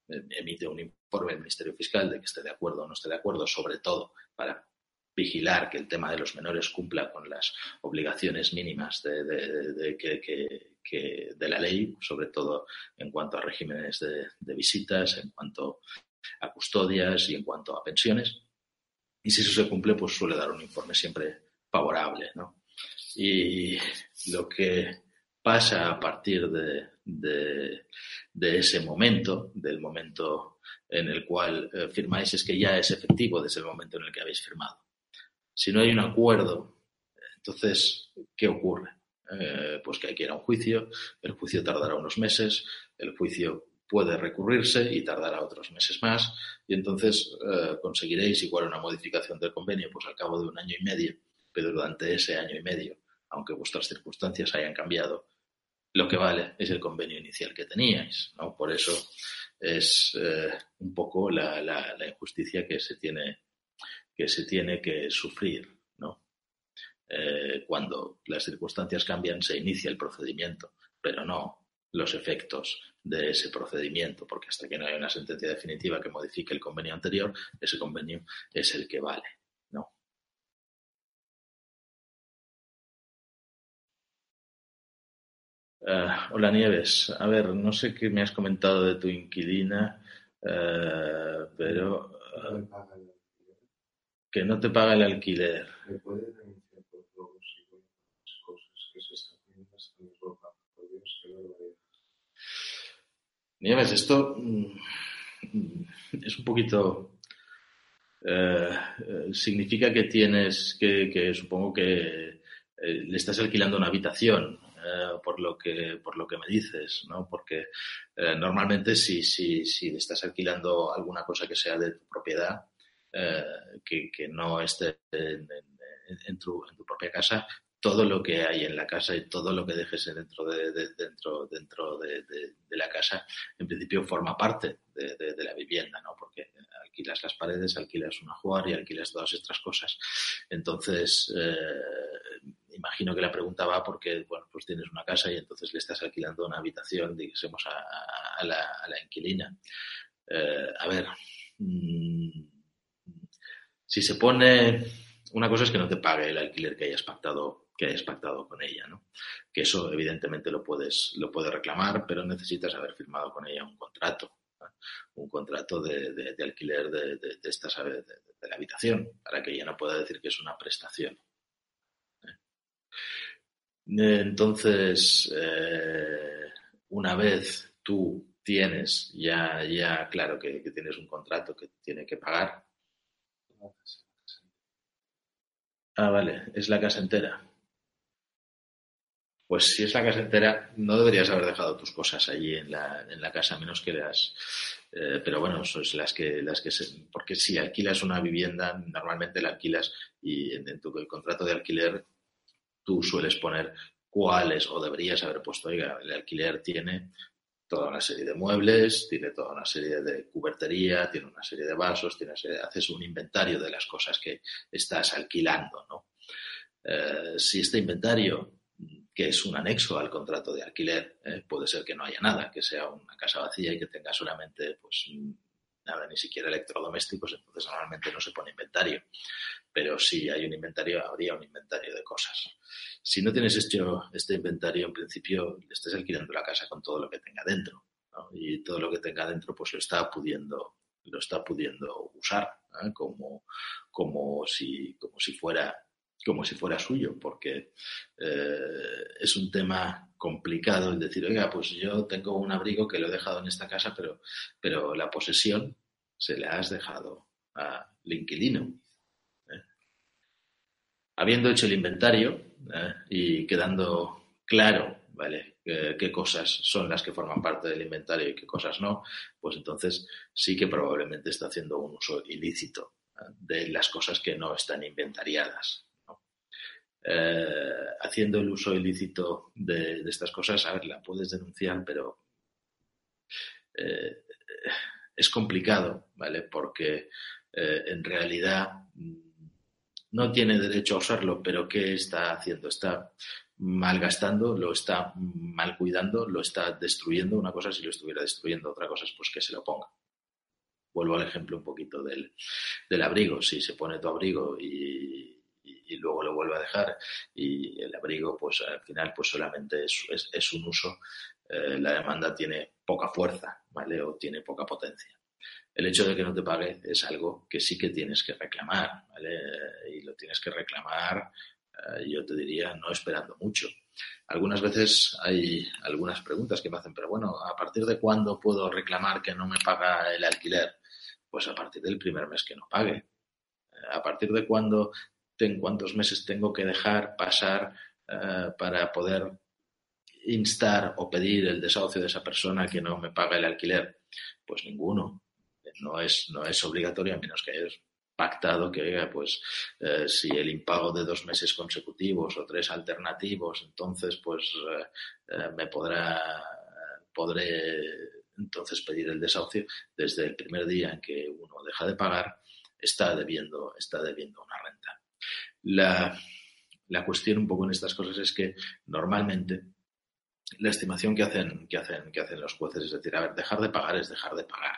emite un informe del Ministerio Fiscal de que esté de acuerdo o no esté de acuerdo, sobre todo para vigilar que el tema de los menores cumpla con las obligaciones mínimas de, que, de la ley, sobre todo en cuanto a regímenes de, visitas, en cuanto a custodias y en cuanto a pensiones. Y si eso se cumple, pues suele dar un informe siempre favorable. ¿no? Y lo que pasa a partir de, de, ese momento, del momento en el cual eh, firmáis, es que ya es efectivo desde el momento en el que habéis firmado. Si no hay un acuerdo, entonces, ¿qué ocurre? Eh, pues que hay que ir a un juicio, el juicio tardará unos meses, el juicio puede recurrirse y tardará otros meses más, y entonces eh, conseguiréis igual una modificación del convenio pues al cabo de un año y medio, pero durante ese año y medio, aunque vuestras circunstancias hayan cambiado, lo que vale es el convenio inicial que teníais, ¿no? Por eso es eh, un poco la, injusticia que se tiene que sufrir. Eh, cuando las circunstancias cambian, se inicia el procedimiento, pero no los efectos de ese procedimiento, porque hasta que no haya una sentencia definitiva que modifique el convenio anterior, ese convenio es el que vale. ¿no? Eh, hola Nieves, a ver, no sé qué me has comentado de tu inquilina, eh, pero que no te paga el alquiler. ¿Me puede denunciar por favor si voy a las cosas que se están haciendo hasta mi ropa? Por Dios, que barbaridad. Esto mm, es un poquito. Eh, significa que tienes que, supongo que le estás alquilando una habitación, por lo que por lo que me dices, ¿no? Porque normalmente si, si, si le estás alquilando alguna cosa que sea de tu propiedad, que, que, no esté en, tu, propia casa, todo lo que hay en la casa y todo lo que dejes dentro de, dentro, dentro de, la casa, en principio forma parte de, la vivienda, ¿no? Porque alquilas las paredes, alquilas una y alquilas todas estas cosas. Entonces, eh, imagino que la pregunta va porque, bueno, pues tienes una casa y entonces le estás alquilando una habitación, digamos, a, la, inquilina. Eh, a ver, mm, si se pone, una cosa es que no te pague el alquiler que hayas pactado que hayas pactado con ella, ¿no? Que eso evidentemente lo puedes, lo puedes reclamar, pero necesitas haber firmado con ella un contrato, un contrato de, alquiler de, de, esta, de, la habitación, para que ella no pueda decir que es una prestación. ¿eh? Entonces, eh, una vez tú tienes ya, ya claro que tienes un contrato que tiene que pagar. Ah, vale, es la casa entera pues si es la casa entera, no deberías haber dejado tus cosas allí en la, en la casa, menos que las... Eh, pero bueno, son las que, las que porque si alquilas una vivienda, normalmente la alquilas y en, tu contrato de alquiler tú sueles poner cuáles, o deberías haber puesto, oiga, el alquiler tiene toda una serie de muebles, tiene toda una serie de cubertería, tiene una serie de vasos, tiene haces un inventario de las cosas que estás alquilando, ¿no? Eh, si este inventario que es un anexo al contrato de alquiler. ¿eh? puede ser que no haya nada, que sea una casa vacía y que tenga solamente, pues, nada, ni siquiera electrodomésticos, entonces normalmente no se pone inventario. Pero si hay un inventario, habría un inventario de cosas. Si no tienes hecho este inventario, en principio estás alquilando la casa con todo lo que tenga dentro. Y todo lo que tenga dentro, pues lo está pudiendo, lo está pudiendo usar, ¿eh? como, como, si, como si fuera como si fuera suyo, porque eh, es un tema complicado el decir, oiga, pues yo tengo un abrigo que lo he dejado en esta casa, pero, pero la posesión se la has dejado al inquilino. ¿eh? Habiendo hecho el inventario ¿eh? y quedando claro, qué cosas son las que forman parte del inventario y qué cosas no, pues entonces sí que probablemente está haciendo un uso ilícito de las cosas que no están inventariadas. Eh, haciendo el uso ilícito de, estas cosas, a ver, la puedes denunciar, pero eh, es complicado, ¿vale? Porque eh, en realidad mm, no tiene derecho a usarlo, pero ¿qué está haciendo? Está malgastando, lo está mal cuidando, lo está destruyendo. Una cosa si lo estuviera destruyendo, otra cosa es pues que se lo ponga. Vuelvo al ejemplo un poquito del, del abrigo. Si se pone tu abrigo y y, luego lo vuelve a dejar y el abrigo pues al final pues solamente es, un uso, eh, la demanda tiene poca fuerza, ¿vale? O tiene poca potencia. El hecho de que no te pague es algo que sí que tienes que reclamar, ¿vale? Y lo tienes que reclamar, eh, yo te diría, no esperando mucho. Algunas veces hay algunas preguntas que me hacen, pero bueno, ¿a partir de cuándo puedo reclamar que no me paga el alquiler? Pues a partir del primer mes que no pague. ¿A partir de cuándo en cuántos meses tengo que dejar pasar eh, para poder instar o pedir el desahucio de esa persona que no me paga el alquiler? Pues ninguno. No es, no es obligatorio a menos que hayas pactado que, oiga, pues eh, si el impago de dos meses consecutivos o tres alternativos, entonces pues eh, me podrá, podré entonces pedir el desahucio desde el primer día en que uno deja de pagar, está debiendo, está debiendo una renta. La, cuestión un poco en estas cosas es que normalmente la estimación que hacen, que hacen, que hacen los jueces es decir, a ver, dejar de pagar es dejar de pagar.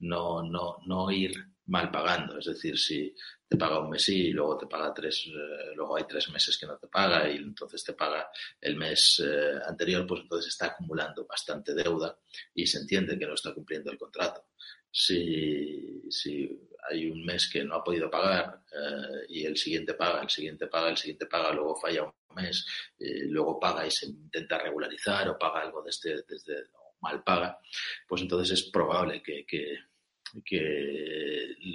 No, no, no ir mal pagando. Es decir, si te paga un mes y luego te paga tres, eh, luego hay tres meses que no te paga y entonces te paga el mes eh, anterior, pues entonces está acumulando bastante deuda y se entiende que no está cumpliendo el contrato. Si, si hay un mes que no ha podido pagar eh, y el siguiente paga, el siguiente paga, el siguiente paga, luego falla un mes, eh, luego paga y se intenta regularizar o paga algo desde, desde mal paga, pues entonces es probable que, que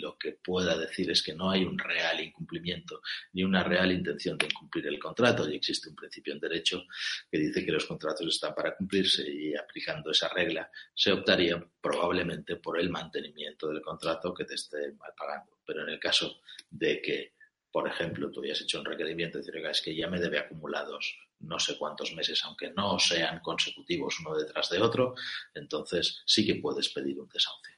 lo que pueda decir es que no hay un real incumplimiento ni una real intención de incumplir el contrato y existe un principio en derecho que dice que los contratos están para cumplirse y aplicando esa regla se optaría probablemente por el mantenimiento del contrato que te esté mal pagando. Pero en el caso de que, por ejemplo, tú hayas hecho un requerimiento y decir, es que ya me debe acumulados no sé cuántos meses, aunque no sean consecutivos uno detrás de otro, entonces sí que puedes pedir un desahucio.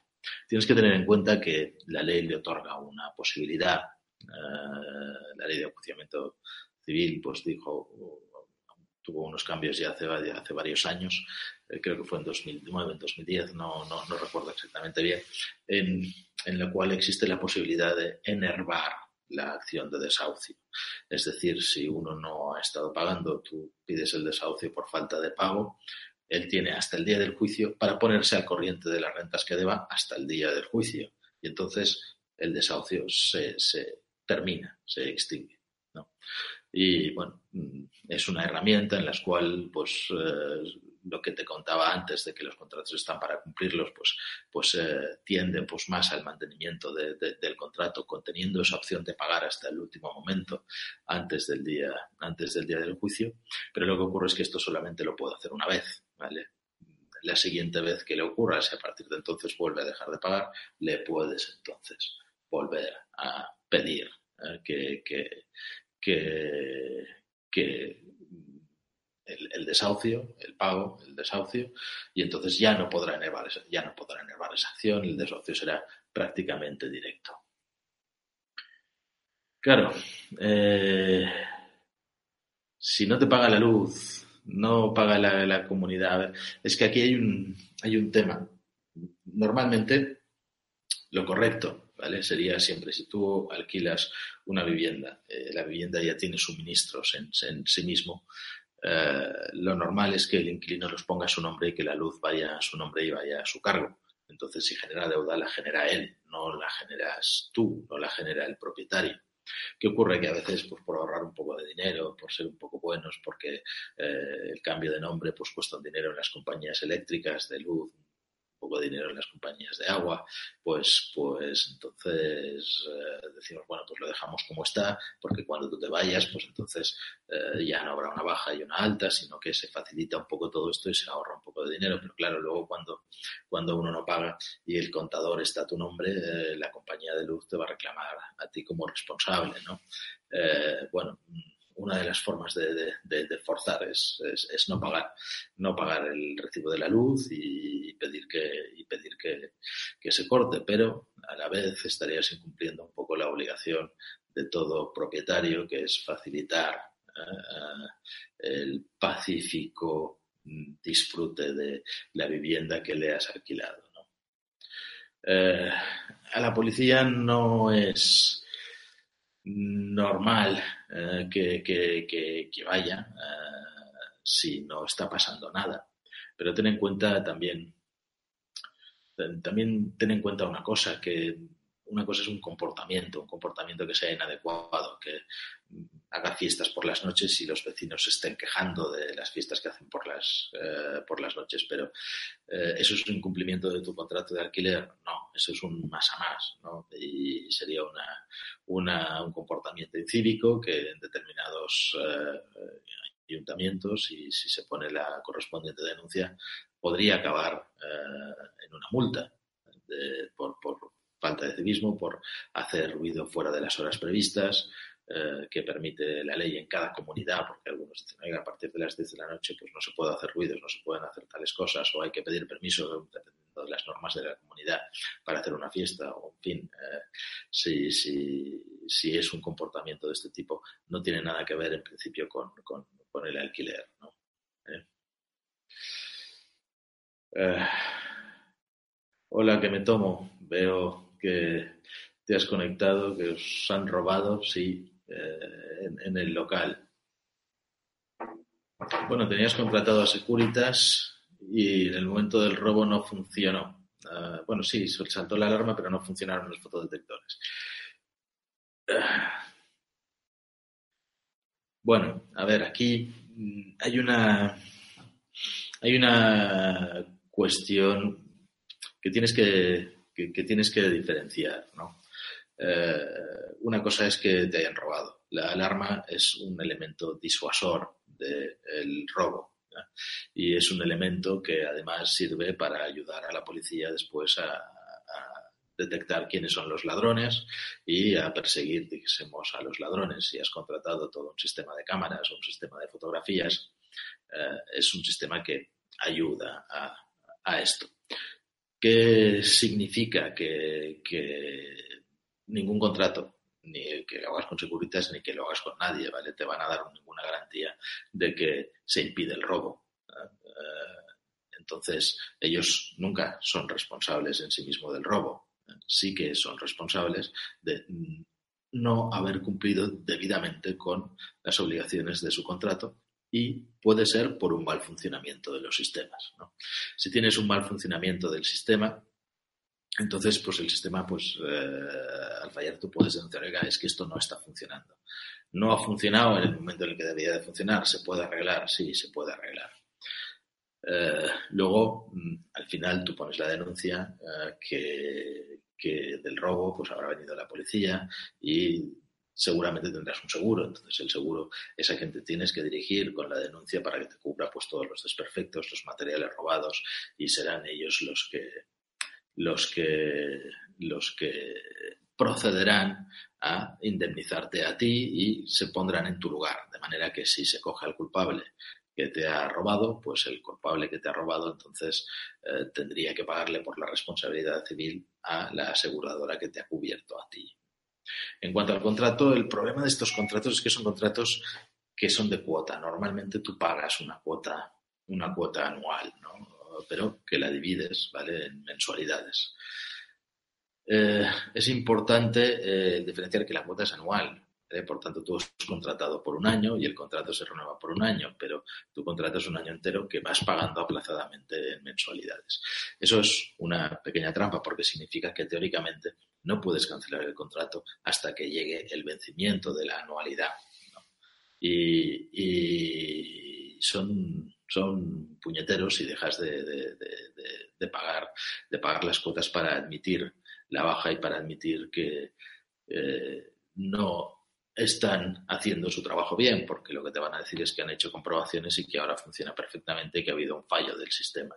Tienes que tener en cuenta que la ley le otorga una posibilidad. Eh, la ley de enjuiciamiento civil, pues dijo, tuvo unos cambios ya hace, varios años, eh, creo que fue en 2009, en 2010, no, no, recuerdo exactamente bien, en, en la cual existe la posibilidad de enervar la acción de desahucio. Es decir, si uno no ha estado pagando, tú pides el desahucio por falta de pago, él tiene hasta el día del juicio para ponerse al corriente de las rentas que deba hasta el día del juicio. Y entonces el desahucio se, termina, se extingue. Y bueno, mm, es una herramienta en la cual pues eh, lo que te contaba antes de que los contratos están para cumplirlos, pues, pues eh, pues más al mantenimiento del contrato, conteniendo esa opción de pagar hasta el último momento antes del día, antes del día del juicio. Pero lo que ocurre es que esto solamente lo puedo hacer una vez, ¿vale? La siguiente vez que le ocurra, si a partir de entonces vuelve a dejar de pagar, le puedes entonces volver a pedir eh, que, que, que, que el, desahucio, el pago, el desahucio, y entonces ya no podrá enervar esa, ya no podrá enervar esa acción, el desahucio será prácticamente directo. Claro, eh, si no te paga la luz, no paga la, la, comunidad, es que aquí hay un, hay un tema. Normalmente, lo correcto, ¿vale? Sería siempre, si tú alquilas una vivienda, eh, la vivienda ya tiene suministros en, en sí mismo, eh, lo normal es que el inquilino los ponga a su nombre y que la luz vaya a su nombre y vaya a su cargo. Entonces, si genera deuda, la genera él, no la generas tú, no la genera el propietario. ¿Qué ocurre? Que a veces, pues por ahorrar un poco de dinero, por ser un poco buenos, porque eh, el cambio de nombre pues cuesta dinero en las compañías eléctricas, de luz, poco de dinero en las compañías de agua, pues, pues entonces eh, decimos, bueno, pues lo dejamos como está, porque cuando tú te vayas, pues entonces eh, ya no habrá una baja y una alta, sino que se facilita un poco todo esto y se ahorra un poco de dinero. Pero claro, luego cuando, cuando uno no paga y el contador está a tu nombre, eh, la compañía de luz te va a reclamar a ti como responsable, ¿no? bueno, una de las formas de, forzar es, no pagar, no pagar el recibo de la luz y, pedir que y pedir que, se corte, pero a la vez estarías incumpliendo un poco la obligación de todo propietario, que es facilitar eh, el pacífico disfrute de la vivienda que le has alquilado. Eh, a la policía no es normal eh, que, vaya eh, si no está pasando nada. Pero ten en cuenta también, también ten en cuenta una cosa, que una cosa es un comportamiento, un comportamiento que sea inadecuado, que haga fiestas por las noches y los vecinos se estén quejando de las fiestas que hacen por las, eh, por las noches, pero eh, eso es un incumplimiento de tu contrato de alquiler, no, eso es un más a más, ¿no? Y sería una, una, un comportamiento incívico que en determinados eh, ayuntamientos, y si se pone la correspondiente denuncia, podría acabar en una multa por, por falta de civismo, por hacer ruido fuera de las horas previstas, eh, que permite la ley en cada comunidad, porque algunos dicen, a partir de las 10 de la noche pues no se puede hacer ruidos, no se pueden hacer tales cosas, o hay que pedir permiso dependiendo de las normas de la comunidad para hacer una fiesta, o en fin, eh, si, si, si, es un comportamiento de este tipo, no tiene nada que ver en principio con, con, el alquiler. ¿no? ¿Eh? hola, que me tomo. Veo que te has conectado, que os han robado, sí, eh, en, el local. Bueno, tenías contratado a Securitas y en el momento del robo no funcionó. Ah, bueno, sí, saltó la alarma, pero no funcionaron los fotodetectores. Bueno, a ver, aquí mm, hay una hay una cuestión que tienes que, que, tienes que diferenciar, ¿no? Eh, una cosa es que te hayan robado. La alarma es un elemento disuasor del robo. Y es un elemento que además sirve para ayudar a la policía después a, detectar quiénes son los ladrones y a perseguir, dijésemos, a los ladrones. Si has contratado todo un sistema de cámaras o un sistema de fotografías, eh, es un sistema que ayuda a, esto. ¿Qué significa que, ningún contrato, ni que lo hagas con Securitas ni que lo hagas con nadie, ¿vale? Te van a dar ninguna garantía de que se impide el robo. Eh, entonces, ellos nunca son responsables en sí mismos del robo sí que son responsables de no haber cumplido debidamente con las obligaciones de su contrato y puede ser por un mal funcionamiento de los sistemas. Si tienes un mal funcionamiento del sistema, entonces pues el sistema, pues eh, al fallar tú puedes denunciar, es que esto no está funcionando. No ha funcionado en el momento en el que debía de funcionar, se puede arreglar, sí, se puede arreglar. Eh, luego, mm, al final, tú pones la denuncia eh, que, que, del robo, pues habrá venido la policía y seguramente tendrás un seguro. Entonces, el seguro es a quien te tienes que dirigir con la denuncia para que te cubra pues, todos los desperfectos, los materiales robados y serán ellos los que, los que, los que procederán a indemnizarte a ti y se pondrán en tu lugar. De manera que si se coge al culpable que te ha robado, pues el culpable que te ha robado entonces eh, tendría que pagarle por la responsabilidad civil a la aseguradora que te ha cubierto a ti. En cuanto al contrato, el problema de estos contratos es que son contratos que son de cuota. Normalmente tú pagas una cuota, una cuota anual, ¿no? Pero que la divides, ¿vale? En mensualidades. Eh, es importante eh, diferenciar que la cuota es anual. ¿eh? por tanto, tú has contratado por un año y el contrato se renueva por un año, pero tu contrato es un año entero que vas pagando aplazadamente en mensualidades. Eso es una pequeña trampa porque significa que teóricamente no puedes cancelar el contrato hasta que llegue el vencimiento de la anualidad. Y, son, son puñeteros y dejas de, pagar, de pagar las cuotas para admitir la baja y para admitir que eh, no están haciendo su trabajo bien, porque lo que te van a decir es que han hecho comprobaciones y que ahora funciona perfectamente y que ha habido un fallo del sistema.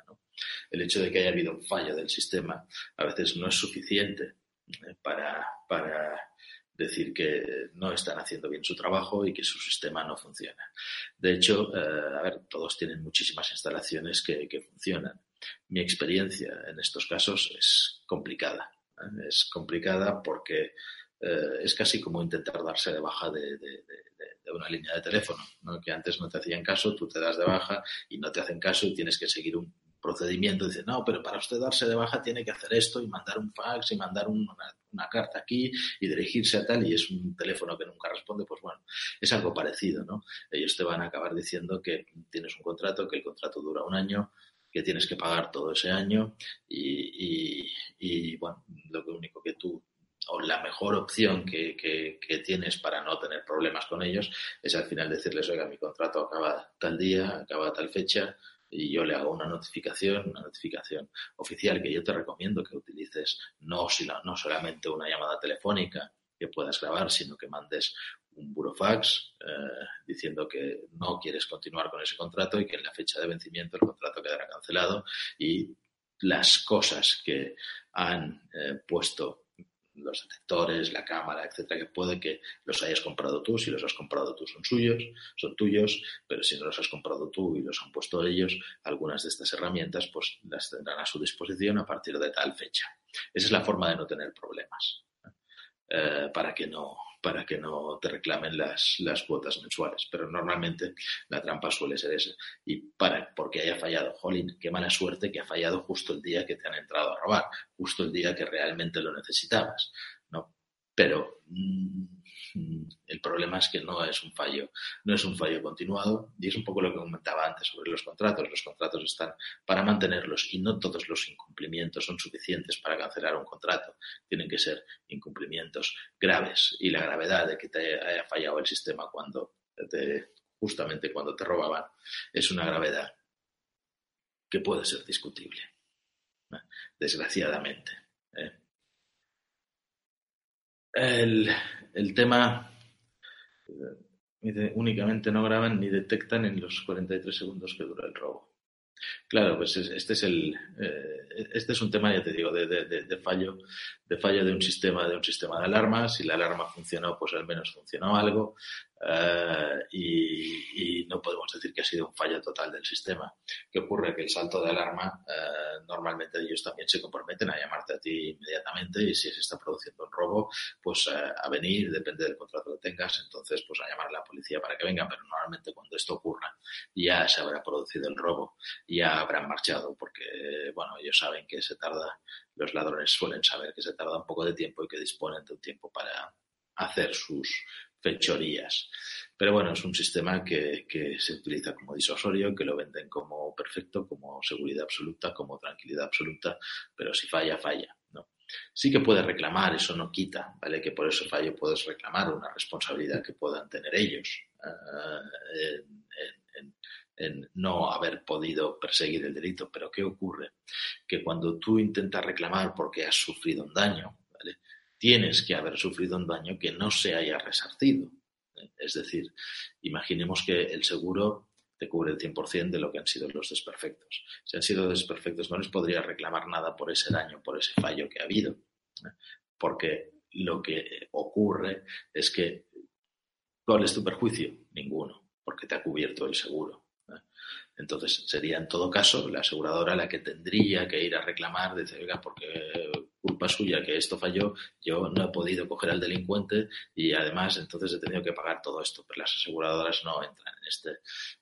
El hecho de que haya habido un fallo del sistema a veces no es suficiente eh, para, para decir que no están haciendo bien su trabajo y que su sistema no funciona. De hecho, eh, a ver, todos tienen muchísimas instalaciones que, funcionan. Mi experiencia en estos casos es complicada. ¿eh? Es complicada porque eh, es casi como intentar darse de baja de, una línea de teléfono, que antes no te hacían caso, tú te das de baja y no te hacen caso y tienes que seguir un procedimiento. Dice, no, pero para usted darse de baja tiene que hacer esto y mandar un fax y mandar una, una, carta aquí y dirigirse a tal y es un teléfono que nunca responde, pues bueno, es algo parecido, ¿no? Ellos te van a acabar diciendo que tienes un contrato, que el contrato dura un año, que tienes que pagar todo ese año y, bueno, lo único que tú o la mejor opción que, que, tienes para no tener problemas con ellos es al final decirles, oiga, mi contrato acaba tal día, acaba tal fecha, y yo le hago una notificación, una notificación oficial que yo te recomiendo que utilices no, no solamente una llamada telefónica que puedas grabar, sino que mandes un burofax eh, diciendo que no quieres continuar con ese contrato y que en la fecha de vencimiento el contrato quedará cancelado y las cosas que han eh, puesto los detectores, la cámara, etcétera, que puede que los hayas comprado tú. Si los has comprado tú son suyos, son tuyos, pero si no los has comprado tú y los han puesto ellos, algunas de estas herramientas pues las tendrán a su disposición a partir de tal fecha. Esa es la forma de no tener problemas. Eh, para que no para que no te reclamen las, las cuotas mensuales. Pero normalmente la trampa suele ser esa. Y para, porque haya fallado, jolín, qué mala suerte que ha fallado justo el día que te han entrado a robar, justo el día que realmente lo necesitabas. Pero mm, el problema es que no es un fallo, no es un fallo continuado y es un poco lo que comentaba antes sobre los contratos. Los contratos están para mantenerlos y no todos los incumplimientos son suficientes para cancelar un contrato. Tienen que ser incumplimientos graves y la gravedad de que te haya fallado el sistema cuando justamente cuando te robaban es una gravedad que puede ser discutible, desgraciadamente. ¿eh? El, el, tema eh, únicamente no graban ni detectan en los 43 segundos que dura el robo. Claro, pues este es el eh, este es un tema, ya te digo, de, de, fallo, de fallo de un sistema, de un sistema de alarma. Si la alarma funcionó, pues al menos funcionó algo. Eh, y, no podemos decir que ha sido un fallo total del sistema. ¿Qué ocurre? Que el salto de alarma, eh, normalmente ellos también se comprometen a llamarte a ti inmediatamente y si se está produciendo un robo, pues eh, a venir, depende del contrato que tengas, entonces pues a llamar a la policía para que venga, pero normalmente cuando esto ocurra ya se habrá producido el robo, ya habrán marchado porque, bueno, ellos saben que se tarda, los ladrones suelen saber que se tarda un poco de tiempo y que disponen de un tiempo para hacer sus fechorías. Pero bueno, es un sistema que, se utiliza como disuasorio, que lo venden como perfecto, como seguridad absoluta, como tranquilidad absoluta, pero si falla, falla. ¿no? Sí que puedes reclamar, eso no quita, ¿vale? Que por eso fallo puedes reclamar una responsabilidad que puedan tener ellos eh, no haber podido perseguir el delito. Pero ¿qué ocurre? Que cuando tú intentas reclamar porque has sufrido un daño, tienes que haber sufrido un daño que no se haya resarcido. Es decir, imaginemos que el seguro te cubre el 100% de lo que han sido los desperfectos. Si han sido desperfectos, no les podría reclamar nada por ese daño, por ese fallo que ha habido. Porque lo que ocurre es que, ¿cuál es tu perjuicio? Ninguno, porque te ha cubierto el seguro. Entonces, sería en todo caso la aseguradora la que tendría que ir a reclamar, decir, oiga, porque culpa suya que esto falló, yo no he podido coger al delincuente y además entonces he tenido que pagar todo esto. Pero las aseguradoras no entran en este,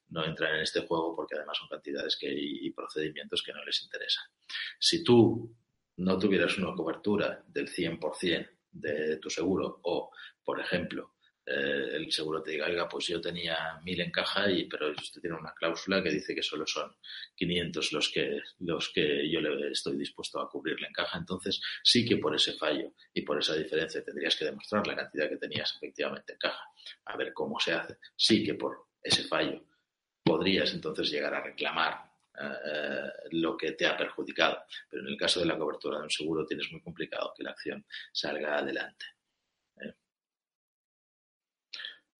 no entran en este juego porque además son cantidades que, y procedimientos que no les interesan. Si tú no tuvieras una cobertura del 100% de tu seguro o, por ejemplo, eh, el seguro te diga, oiga, pues yo tenía mil en caja, y, pero usted tiene una cláusula que dice que solo son 500 los que, los que yo le estoy dispuesto a cubrirle en caja. Entonces, sí que por ese fallo y por esa diferencia tendrías que demostrar la cantidad que tenías efectivamente en caja. A ver cómo se hace. Sí que por ese fallo podrías entonces llegar a reclamar eh, lo que te ha perjudicado. Pero en el caso de la cobertura de un seguro tienes muy complicado que la acción salga adelante.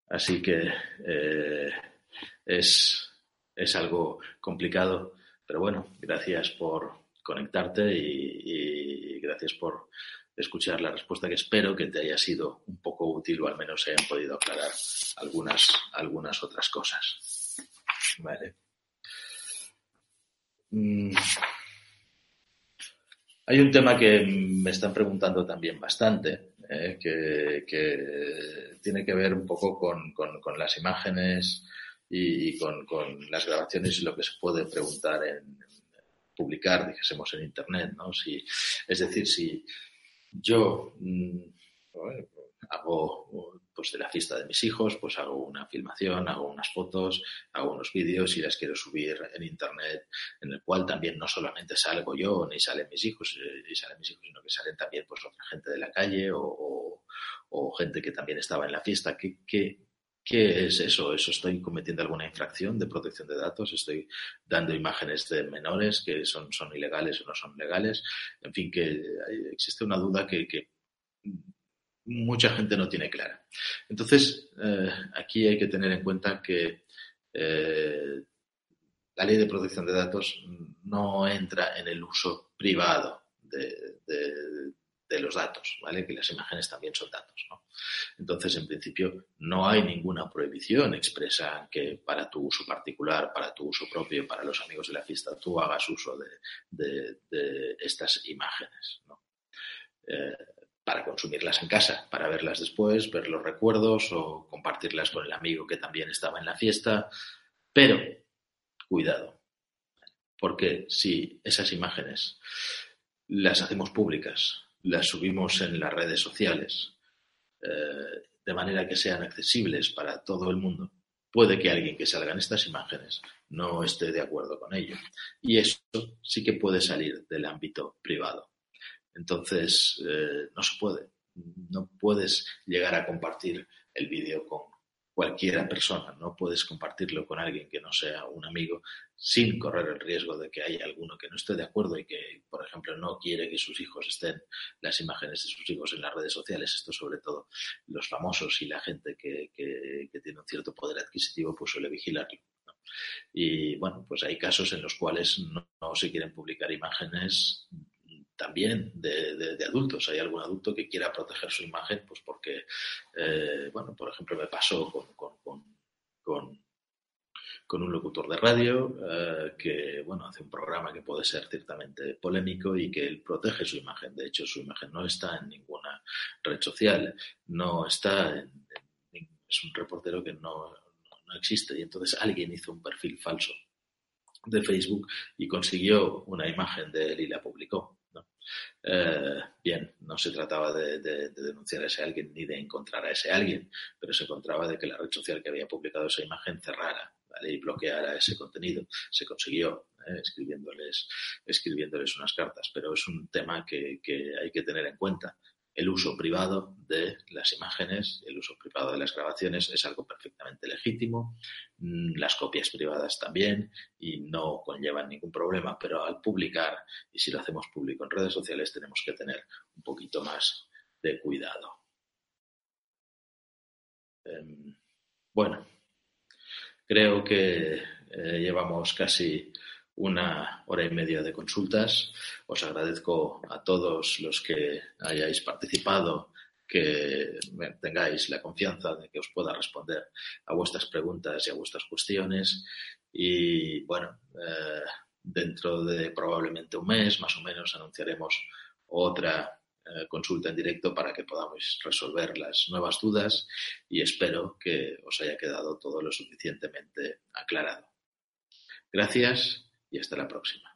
Así que eh, es, es, algo complicado, pero bueno, gracias por conectarte y, gracias por escuchar la respuesta que espero que te haya sido un poco útil o al menos hayan podido aclarar algunas, algunas otras cosas. Vale. Mm. Hay un tema que me están preguntando también bastante, eh, que, tiene que ver un poco con, las imágenes y, con, las grabaciones y lo que se puede preguntar en, publicar, dijésemos, en Internet, ¿no? Si, es decir, si yo mm, hago pues de la fiesta de mis hijos, pues hago una filmación, hago unas fotos, hago unos vídeos y las quiero subir en internet, en el cual también no solamente salgo yo, ni salen mis hijos, ni eh, salen mis hijos, sino que salen también pues otra gente de la calle o, gente que también estaba en la fiesta. ¿Qué, qué, ¿Qué es eso? ¿Eso estoy cometiendo alguna infracción de protección de datos? ¿Estoy dando imágenes de menores que son, son ilegales o no son legales? En fin, que existe una duda que, que mucha gente no tiene clara. Entonces, eh, aquí hay que tener en cuenta que eh, la ley de protección de datos no entra en el uso privado de, los datos, ¿vale? Que las imágenes también son datos. Entonces, en principio, no hay ninguna prohibición expresa que para tu uso particular, para tu uso propio, para los amigos de la fiesta, tú hagas uso de, estas imágenes. Eh, para consumirlas en casa, para verlas después, ver los recuerdos o compartirlas con el amigo que también estaba en la fiesta. Pero, cuidado, porque si esas imágenes las hacemos públicas, las subimos en las redes sociales, eh, de manera que sean accesibles para todo el mundo, puede que alguien que salga en estas imágenes no esté de acuerdo con ello. Y eso sí que puede salir del ámbito privado. Entonces, eh, no se puede. No puedes llegar a compartir el vídeo con cualquiera persona, no puedes compartirlo con alguien que no sea un amigo sin correr el riesgo de que haya alguno que no esté de acuerdo y que, por ejemplo, no quiere que sus hijos estén las imágenes de sus hijos en las redes sociales. Esto sobre todo los famosos y la gente que, tiene un cierto poder adquisitivo pues suele vigilarlo. Y bueno, pues hay casos en los cuales no se quieren publicar imágenes también de, adultos. Hay algún adulto que quiera proteger su imagen, pues porque, eh, bueno, por ejemplo, me pasó con, con, un locutor de radio eh, que, bueno, hace un programa que puede ser ciertamente polémico y que él protege su imagen. De hecho, su imagen no está en ninguna red social, no está en, es un reportero que no, no existe y entonces alguien hizo un perfil falso de Facebook y consiguió una imagen de él y la publicó. Eh, bien, no se trataba de, denunciar a ese alguien ni de encontrar a ese alguien, pero se encontraba de que la red social que había publicado esa imagen cerrara y bloqueara ese contenido. Se consiguió eh, escribiéndoles, escribiéndoles unas cartas, pero es un tema que hay que tener en cuenta el uso privado de las imágenes, el uso privado de las grabaciones es algo perfectamente legítimo, mm, las copias privadas también y no conllevan ningún problema, pero al publicar, y si lo hacemos público en redes sociales, tenemos que tener un poquito más de cuidado. Em, bueno, creo que eh, llevamos casi una hora y media de consultas. Os agradezco a todos los que hayáis participado, que tengáis la confianza de que os pueda responder a vuestras preguntas y a vuestras cuestiones. Y bueno, eh, dentro de probablemente un mes, más o menos, anunciaremos otra eh, consulta en directo para que podamos resolver las nuevas dudas y espero que os haya quedado todo lo suficientemente aclarado. Gracias y hasta la próxima.